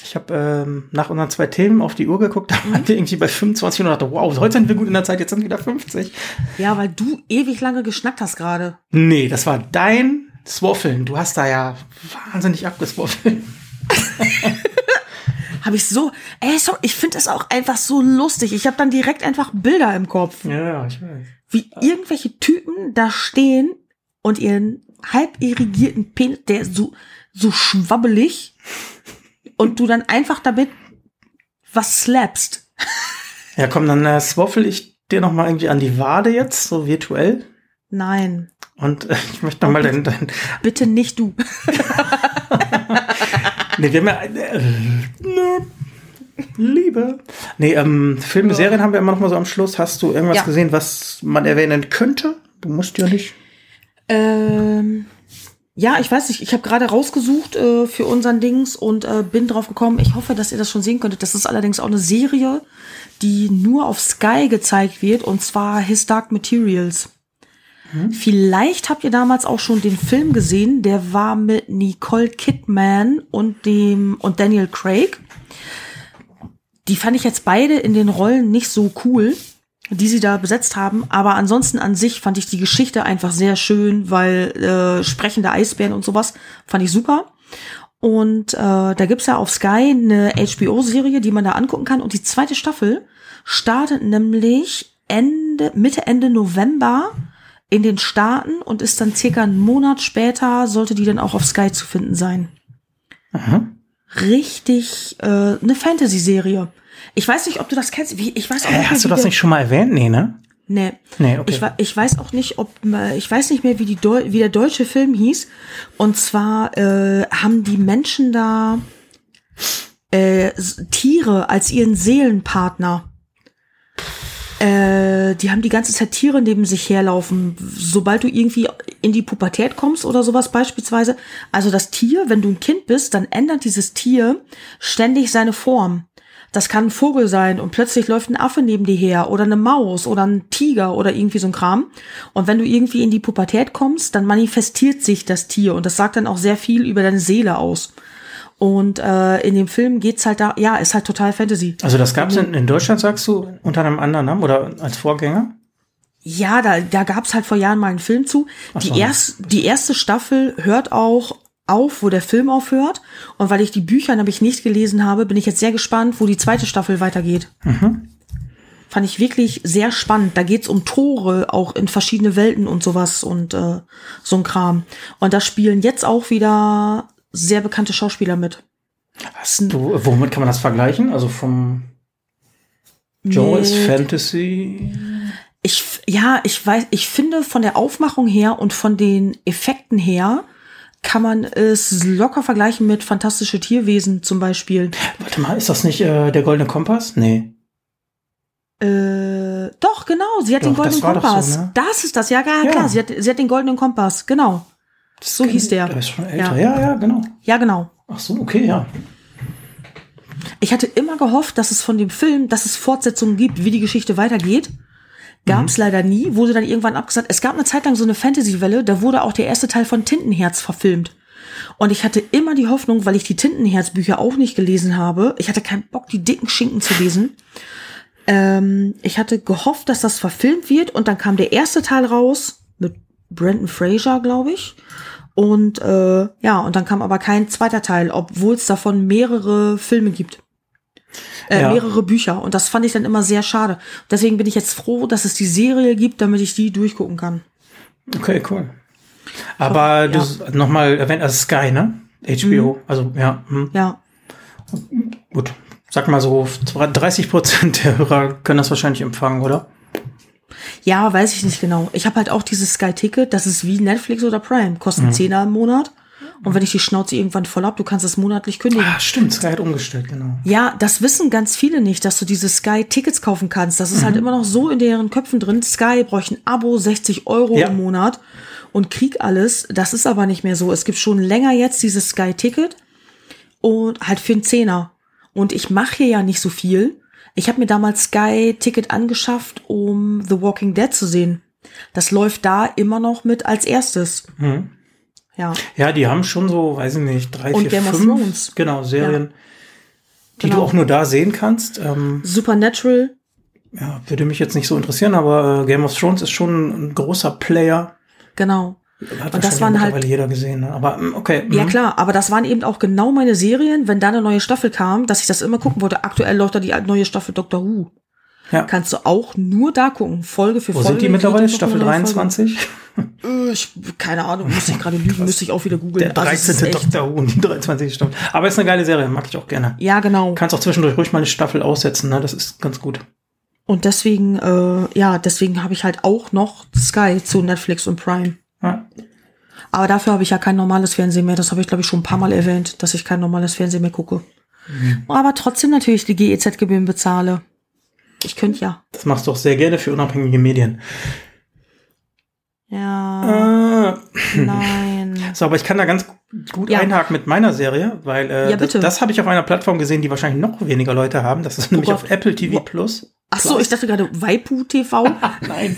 S2: Ich habe ähm, nach unseren zwei Themen auf die Uhr geguckt, da waren wir irgendwie bei 25 und dachte, wow, heute sind wir gut in der Zeit, jetzt sind wir wieder 50.
S1: Ja, weil du ewig lange geschnackt hast gerade.
S2: Nee, das war dein Swaffeln. Du hast da ja wahnsinnig abgeswaffelt.
S1: Habe ich so, ey, so, ich finde es auch einfach so lustig. Ich habe dann direkt einfach Bilder im Kopf,
S2: Ja, ich weiß.
S1: wie irgendwelche Typen da stehen und ihren halb irrigierten Penis, der so so schwabbelig und du dann einfach damit was slappst.
S2: Ja, komm, dann äh, swaffel ich dir noch mal irgendwie an die Wade jetzt, so virtuell.
S1: Nein,
S2: Und äh, ich möchte noch mal dein, dein
S1: bitte nicht du.
S2: nee, wir haben ja, äh, nö, Liebe. Nee, ähm, Filme, Serien haben wir immer noch mal so am Schluss. Hast du irgendwas
S1: Ja.
S2: gesehen, was man erwähnen könnte? Du musst ja nicht.
S1: Ähm, ja, ich weiß nicht. Ich habe gerade rausgesucht äh, für unseren Dings und äh, bin drauf gekommen. Ich hoffe, dass ihr das schon sehen könntet. Das ist allerdings auch eine Serie, die nur auf Sky gezeigt wird und zwar His Dark Materials. Vielleicht habt ihr damals auch schon den Film gesehen. Der war mit Nicole Kidman und dem und Daniel Craig. Die fand ich jetzt beide in den Rollen nicht so cool, die sie da besetzt haben. Aber ansonsten an sich fand ich die Geschichte einfach sehr schön, weil äh, sprechende Eisbären und sowas fand ich super. Und äh, da gibt's ja auf Sky eine HBO-Serie, die man da angucken kann. Und die zweite Staffel startet nämlich Ende, Mitte, Ende November in den Staaten und ist dann circa einen Monat später, sollte die dann auch auf Sky zu finden sein.
S2: Aha.
S1: Richtig, äh, eine Fantasy-Serie. Ich weiß nicht, ob du das kennst. Wie, ich weiß auch
S2: Hä,
S1: nicht,
S2: hast du das nicht schon mal erwähnt? Nee, ne?
S1: Nee.
S2: Nee, okay.
S1: Ich, ich weiß auch nicht, ob äh, ich weiß nicht mehr, wie die Deu wie der deutsche Film hieß. Und zwar äh, haben die Menschen da äh, Tiere als ihren Seelenpartner. Äh, die haben die ganze Zeit Tiere neben sich herlaufen. Sobald du irgendwie in die Pubertät kommst oder sowas beispielsweise. Also das Tier, wenn du ein Kind bist, dann ändert dieses Tier ständig seine Form. Das kann ein Vogel sein und plötzlich läuft ein Affe neben dir her oder eine Maus oder ein Tiger oder irgendwie so ein Kram. Und wenn du irgendwie in die Pubertät kommst, dann manifestiert sich das Tier und das sagt dann auch sehr viel über deine Seele aus. Und äh, in dem Film geht's halt da, ja, ist halt total Fantasy.
S2: Also das gab es in, in Deutschland, sagst du, unter einem anderen Namen oder als Vorgänger?
S1: Ja, da, da gab's halt vor Jahren mal einen Film zu.
S2: Ach
S1: Die,
S2: so.
S1: erst, die erste Staffel hört auch auf, wo der Film aufhört. Und weil ich die Bücher nämlich nicht gelesen habe, bin ich jetzt sehr gespannt, wo die zweite Staffel weitergeht. Fand ich wirklich sehr spannend. Da geht's um Tore, auch in verschiedene Welten und sowas und äh, so ein Kram. Und da spielen jetzt auch wieder sehr bekannte Schauspieler mit.
S2: Hast du, womit kann man das vergleichen? Also vom ist
S1: Mit-
S2: Fantasy.
S1: Ich, ja, ich weiß, ich finde von der Aufmachung her und von den Effekten her kann man es locker vergleichen mit fantastische Tierwesen zum Beispiel.
S2: Warte mal, ist das nicht äh, der Goldene Kompass? Nee.
S1: Äh, doch, genau, sie hat
S2: Doch,
S1: den goldenen
S2: das
S1: Kompass.
S2: so, ne?
S1: Das ist das, ja, ja,
S2: Ja.
S1: klar, sie hat, sie hat den goldenen Kompass, genau. So hieß der.
S2: Der ist schon älter. Ja, ja, genau.
S1: Ja, genau.
S2: Ach so, okay, ja.
S1: Ich hatte immer gehofft, dass es von dem Film, dass es Fortsetzungen gibt, wie die Geschichte weitergeht. Gab es leider nie, wurde dann irgendwann abgesagt. Es gab eine Zeit lang so eine Fantasy-Welle, da wurde auch der erste Teil von Tintenherz verfilmt. Und ich hatte immer die Hoffnung, weil ich die Tintenherz-Bücher auch nicht gelesen habe, ich hatte keinen Bock, die dicken Schinken zu lesen. Ähm, ich hatte gehofft, dass das verfilmt wird und dann kam der erste Teil raus mit Brandon Fraser, glaube ich. Und äh, ja, und dann kam aber kein zweiter Teil, obwohl es davon mehrere Filme gibt. Äh,
S2: Ja.
S1: mehrere Bücher. Und das fand ich dann immer sehr schade. Deswegen bin ich jetzt froh, dass es die Serie gibt, damit ich die durchgucken kann.
S2: Okay, cool. Aber du nochmal erwähnt, also Sky, ne? HBO. Also, ja. Hm.
S1: Ja.
S2: Gut. Sag mal so, 30 Prozent der Hörer können das wahrscheinlich empfangen, oder?
S1: Ja, weiß ich nicht genau. Ich habe halt auch dieses Sky-Ticket, das ist wie Netflix oder Prime. Kosten Zehner im Monat. Und wenn ich die Schnauze irgendwann voll hab, du kannst es monatlich kündigen.
S2: Ah, stimmt, Sky hat umgestellt, genau.
S1: Ja, das wissen ganz viele nicht, dass du diese Sky-Tickets kaufen kannst. Das ist halt immer noch so in deren Köpfen drin. Sky bräuchte ein Abo, 60 Euro
S2: Ja.
S1: im Monat und krieg alles. Das ist aber nicht mehr so. Es gibt schon länger jetzt dieses Sky-Ticket und halt für einen Zehner. Und ich mache hier ja nicht so viel. Ich habe mir damals Sky-Ticket angeschafft, um The Walking Dead zu sehen. Das läuft da immer noch mit als erstes.
S2: Mhm.
S1: Ja.
S2: Ja, die haben schon so, weiß ich nicht, drei,
S1: Und
S2: vier,
S1: Game of
S2: fünf,
S1: Thrones.
S2: genau, Serien, die
S1: Genau.
S2: du auch nur da sehen kannst. Ähm,
S1: Supernatural.
S2: ja, würde mich jetzt nicht so interessieren, aber äh, Game of Thrones ist schon ein großer Player.
S1: Genau.
S2: Hat
S1: Und das waren halt-
S2: jeder gesehen. Ne? Aber mm, okay.
S1: Ja
S2: mhm.
S1: klar, aber das waren eben auch genau meine Serien, wenn da eine neue Staffel kam, dass ich das immer gucken wollte. Aktuell läuft da die neue Staffel Doctor Who.
S2: Ja.
S1: Kannst du auch nur da gucken, Folge für
S2: Wo
S1: Folge.
S2: sind die mittlerweile? Staffel
S1: eine neue Folge.
S2: 23?
S1: Äh, Ich, keine Ahnung, müsste ich gerade lügen, müsste ich auch wieder googeln.
S2: Der
S1: Also es
S2: 13.
S1: ist echt-
S2: Doktor Who und die 23. Staffel. Aber ist eine geile Serie, mag ich auch gerne.
S1: Ja, genau.
S2: Kannst auch zwischendurch ruhig mal eine Staffel aussetzen, ne? Das ist ganz gut.
S1: Und deswegen, äh, ja, deswegen habe ich halt auch noch Sky zu Netflix und Prime.
S2: Ja.
S1: Aber dafür habe ich ja kein normales Fernsehen mehr. Das habe ich, glaube ich, schon ein paar Mal erwähnt, dass ich kein normales Fernsehen mehr gucke.
S2: Mhm.
S1: Aber trotzdem natürlich die GEZ-Gebühren bezahle. Ich könnte ja.
S2: Das machst du auch sehr gerne für unabhängige Medien.
S1: Ja,
S2: Äh,
S1: nein.
S2: so, aber ich kann da ganz gut
S1: Ja.
S2: einhaken mit meiner Serie, weil äh,
S1: Ja,
S2: das, das habe ich auf einer Plattform gesehen, die wahrscheinlich noch weniger Leute haben. Das ist nämlich
S1: Oh Gott.
S2: auf Apple TV Plus.
S1: Ach so, ich dachte gerade Waipu TV.
S2: Nein.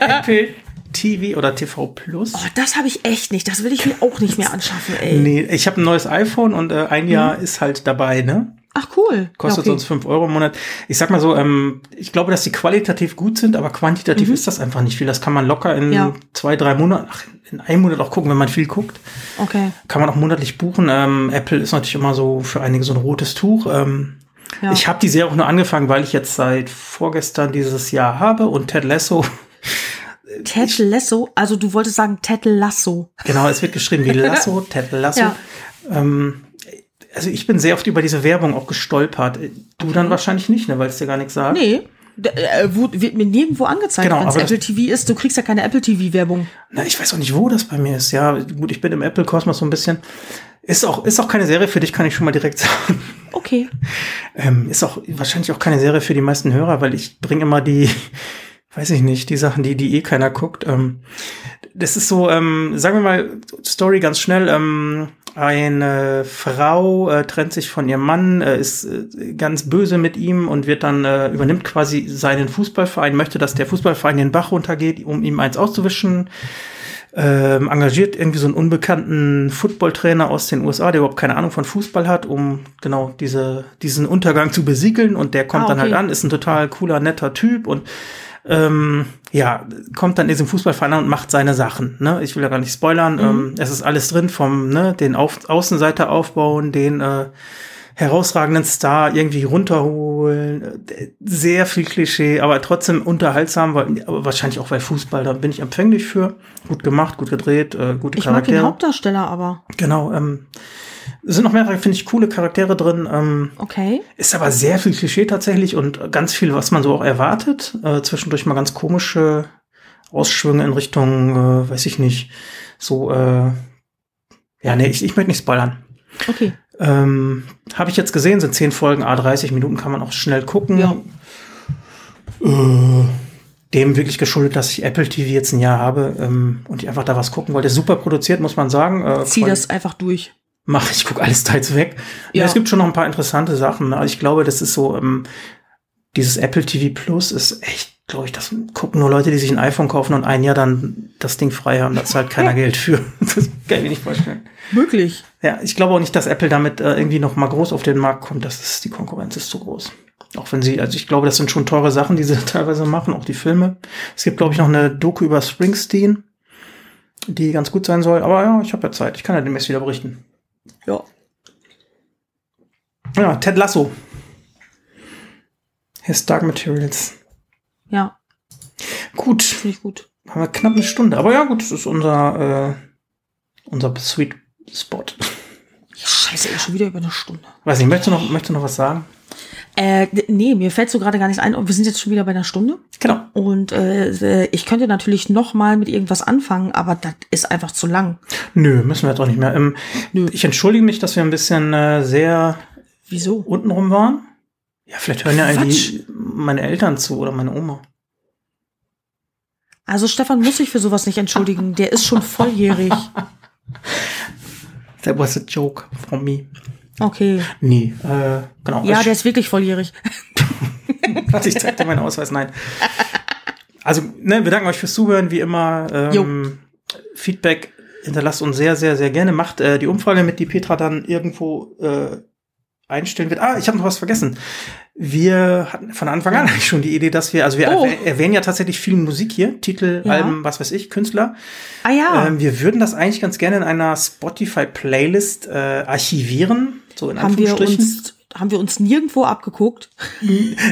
S2: Apple TV oder TV Plus.
S1: Oh, das habe ich echt nicht. Das will ich mir auch nicht mehr anschaffen, ey.
S2: Nee, ich habe ein neues iPhone und äh, ein Jahr ist halt dabei, ne?
S1: Ach cool.
S2: Kostet
S1: okay.
S2: sonst 5 Euro im Monat. Ich sag mal so, ähm, ich glaube, dass die qualitativ gut sind, aber quantitativ ist das einfach nicht viel. Das kann man locker in
S1: Mhm. Ja.
S2: zwei, drei Monaten, ach, in einem Monat auch gucken, wenn man viel guckt.
S1: Okay.
S2: Kann man auch monatlich buchen. Ähm, Apple ist natürlich immer so für einige so ein rotes Tuch. Ähm,
S1: Ja.
S2: Ich habe die Serie auch nur angefangen, weil ich jetzt seit vorgestern dieses Jahr habe und Ted Lasso,
S1: Ted Lasso, also du wolltest sagen Ted Lasso.
S2: genau, es wird geschrieben wie Lasso, Ted Lasso.
S1: Ja.
S2: Ähm, also ich bin sehr oft über diese Werbung auch gestolpert. Du dann wahrscheinlich nicht, ne, weil es dir gar nichts sagt.
S1: Nee. Äh, wo, wird mir nirgendwo angezeigt,
S2: Genau,
S1: wenn es Apple TV ist. Du kriegst ja keine Apple TV-Werbung.
S2: Na, ich weiß auch nicht, wo das bei mir ist. Ja, gut, ich bin im Apple-Kosmos so ein bisschen. Ist auch, ist auch keine Serie für dich, kann ich schon mal direkt sagen.
S1: Okay.
S2: Ähm, ist auch wahrscheinlich auch keine Serie für die meisten Hörer, weil ich bringe immer die, weiß ich nicht, die Sachen, die, die eh keiner guckt. Ähm, das ist so, ähm, sagen wir mal, Story ganz schnell. Ähm, eine Frau äh, trennt sich von ihrem Mann, äh, ist äh, ganz böse mit ihm und wird dann äh, übernimmt quasi seinen Fußballverein, möchte, dass der Fußballverein den Bach runtergeht, um ihm eins auszuwischen. Ähm, engagiert irgendwie so einen unbekannten Footballtrainer aus den USA, der überhaupt keine Ahnung von Fußball hat, um genau diese, diesen Untergang zu besiegeln. Und der kommt
S1: Ah,
S2: dann halt
S1: okay.
S2: an, ist ein total cooler, netter Typ und ähm, ja, kommt dann in diesem Fußballverein und macht seine Sachen. Ne? Ich will ja gar nicht spoilern. Ähm, es ist alles drin vom ne, den Auf Außenseiter aufbauen, den äh, herausragenden Star irgendwie runterholen. Sehr viel Klischee, aber trotzdem unterhaltsam, weil, aber wahrscheinlich auch bei Fußball, da bin ich empfänglich für. Gut gemacht, gut gedreht, äh, gute
S1: Ich mag den
S2: Charaktere.
S1: Hauptdarsteller aber.
S2: Genau, ähm, es sind noch mehrere, finde ich, coole Charaktere drin. Ähm,
S1: Okay.
S2: ist aber sehr viel Klischee tatsächlich und ganz viel, was man so auch erwartet. Äh, zwischendurch mal ganz komische Ausschwünge in Richtung, äh, weiß ich nicht, so, äh, ja, nee, ich, ich möchte nicht spoilern.
S1: Okay.
S2: Ähm, Habe ich jetzt gesehen, sind 10 Folgen, A30 Minuten, kann man auch schnell gucken.
S1: Ja.
S2: Äh, dem wirklich geschuldet, dass ich Apple TV jetzt ein Jahr habe ähm, und ich einfach da was gucken wollte. Super produziert, muss man sagen. Äh,
S1: Zieh das einfach durch.
S2: mache. Ich gucke alles teils weg. Ja.
S1: Ja.
S2: es gibt schon noch ein paar interessante Sachen. ne? Also ich glaube, das ist so, ähm, dieses Apple TV Plus ist echt, glaube ich, das gucken nur Leute, die sich ein iPhone kaufen und ein Jahr dann das Ding frei haben. Da zahlt keiner Geld für. Das kann ich mir nicht vorstellen.
S1: Möglich.
S2: Ja, ich glaube auch nicht, dass Apple damit äh, irgendwie noch mal groß auf den Markt kommt. Das ist, die Konkurrenz ist zu groß. Auch wenn sie, also ich glaube, das sind schon teure Sachen, die sie teilweise machen, auch die Filme. Es gibt, glaube ich, noch eine Doku über Springsteen, die ganz gut sein soll. Aber ja, ich habe ja Zeit. Ich kann ja demnächst wieder berichten.
S1: Ja.
S2: Ja, Ted Lasso. His Dark Materials.
S1: Ja,
S2: Gut,
S1: finde ich gut.
S2: haben wir knapp eine Stunde. Aber ja, gut, das ist unser, äh, unser Sweet Spot.
S1: Scheiße, ey, schon wieder über eine Stunde.
S2: Weiß nicht, möchtest du noch, möchtest du noch was sagen?
S1: Äh, nee, mir fällt so gerade gar nichts ein. Und wir sind jetzt schon wieder bei einer Stunde.
S2: Genau.
S1: Und äh, ich könnte natürlich noch mal mit irgendwas anfangen, aber das ist einfach zu lang.
S2: Nö, müssen wir jetzt auch nicht mehr. Ähm,
S1: Nö.
S2: Ich entschuldige mich, dass wir ein bisschen äh, sehr
S1: Wieso?
S2: untenrum waren. Ja, vielleicht hören ja eigentlich meine Eltern zu oder meine Oma.
S1: Also Stefan muss sich für sowas nicht entschuldigen. Der ist schon volljährig.
S2: That was a joke from me.
S1: Okay.
S2: Nee, äh, genau.
S1: Ja, der ist wirklich volljährig.
S2: Warte, ich zeig dir meinen Ausweis. Nein. Also, ne, wir danken euch fürs Zuhören, wie immer. Ähm, Feedback hinterlasst uns sehr, sehr, sehr gerne. Macht äh, die Umfrage mit, die Petra dann irgendwo äh, einstellen wird. Ah, ich habe noch was vergessen. Wir hatten von Anfang an eigentlich schon die Idee, dass wir, also wir
S1: Oh.
S2: erwäh- erwähnen ja tatsächlich viel Musik hier, Titel,
S1: Ja.
S2: Alben, was weiß ich, Künstler.
S1: Ah ja.
S2: Ähm, wir würden das eigentlich ganz gerne in einer Spotify-Playlist äh, archivieren. So in
S1: haben wir
S2: Anführungsstrichen.
S1: uns haben wir uns nirgendwo abgeguckt.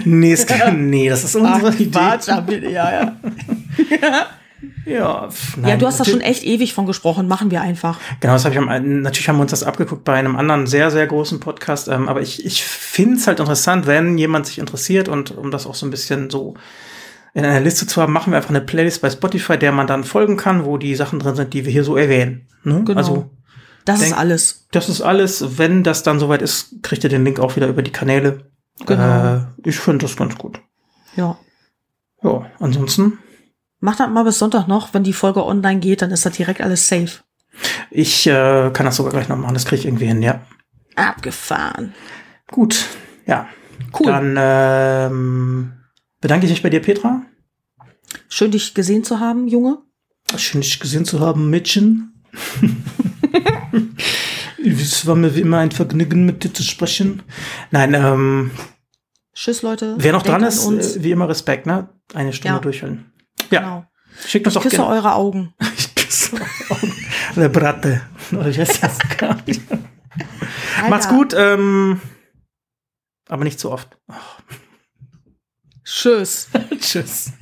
S2: nee, es, nee, das ist unsere Idee.
S1: Quatsch, wir- ja, ja.
S2: Ja, pf,
S1: ja,
S2: nein,
S1: du hast da schon echt ewig von gesprochen. Machen wir einfach.
S2: Genau, das habe ich am, natürlich haben wir uns das abgeguckt bei einem anderen sehr, sehr großen Podcast. Ähm, aber ich, ich finde es halt interessant, wenn jemand sich interessiert und um das auch so ein bisschen so in einer Liste zu haben, machen wir einfach eine Playlist bei Spotify, der man dann folgen kann, wo die Sachen drin sind, die wir hier so erwähnen. Ne?
S1: Genau.
S2: Also
S1: Das
S2: Denk-
S1: ist alles.
S2: das ist alles. Wenn das dann soweit ist, kriegt ihr den Link auch wieder über die Kanäle.
S1: Genau.
S2: Äh, ich finde das ganz gut.
S1: Ja.
S2: Ja, ansonsten,
S1: Mach das mal bis Sonntag noch. Wenn die Folge online geht, dann ist das direkt alles safe.
S2: ich äh, kann das sogar gleich noch machen. Das kriege ich irgendwie hin, ja.
S1: Abgefahren.
S2: Gut, ja.
S1: Cool.
S2: Dann ähm, bedanke ich mich bei dir, Petra.
S1: Schön, dich gesehen zu haben, Junge.
S2: Schön, dich gesehen zu haben, Mädchen. es war mir wie immer ein Vergnügen, mit dir zu sprechen. Nein, ähm,
S1: Tschüss, Leute.
S2: wer noch dran
S1: an
S2: ist,
S1: uns.
S2: äh, wie immer Respekt, ne? Eine Stunde
S1: Ja.
S2: durchhalten. Ja,
S1: Genau.
S2: schickt uns
S1: Ich
S2: auch
S1: küsse
S2: gerne.
S1: eure Augen.
S2: Ich küsse eure Augen. Le Bratte. Wie heißt das gar nicht? Macht's gut, ähm, aber nicht zu oft.
S1: Tschüss.
S2: Tschüss.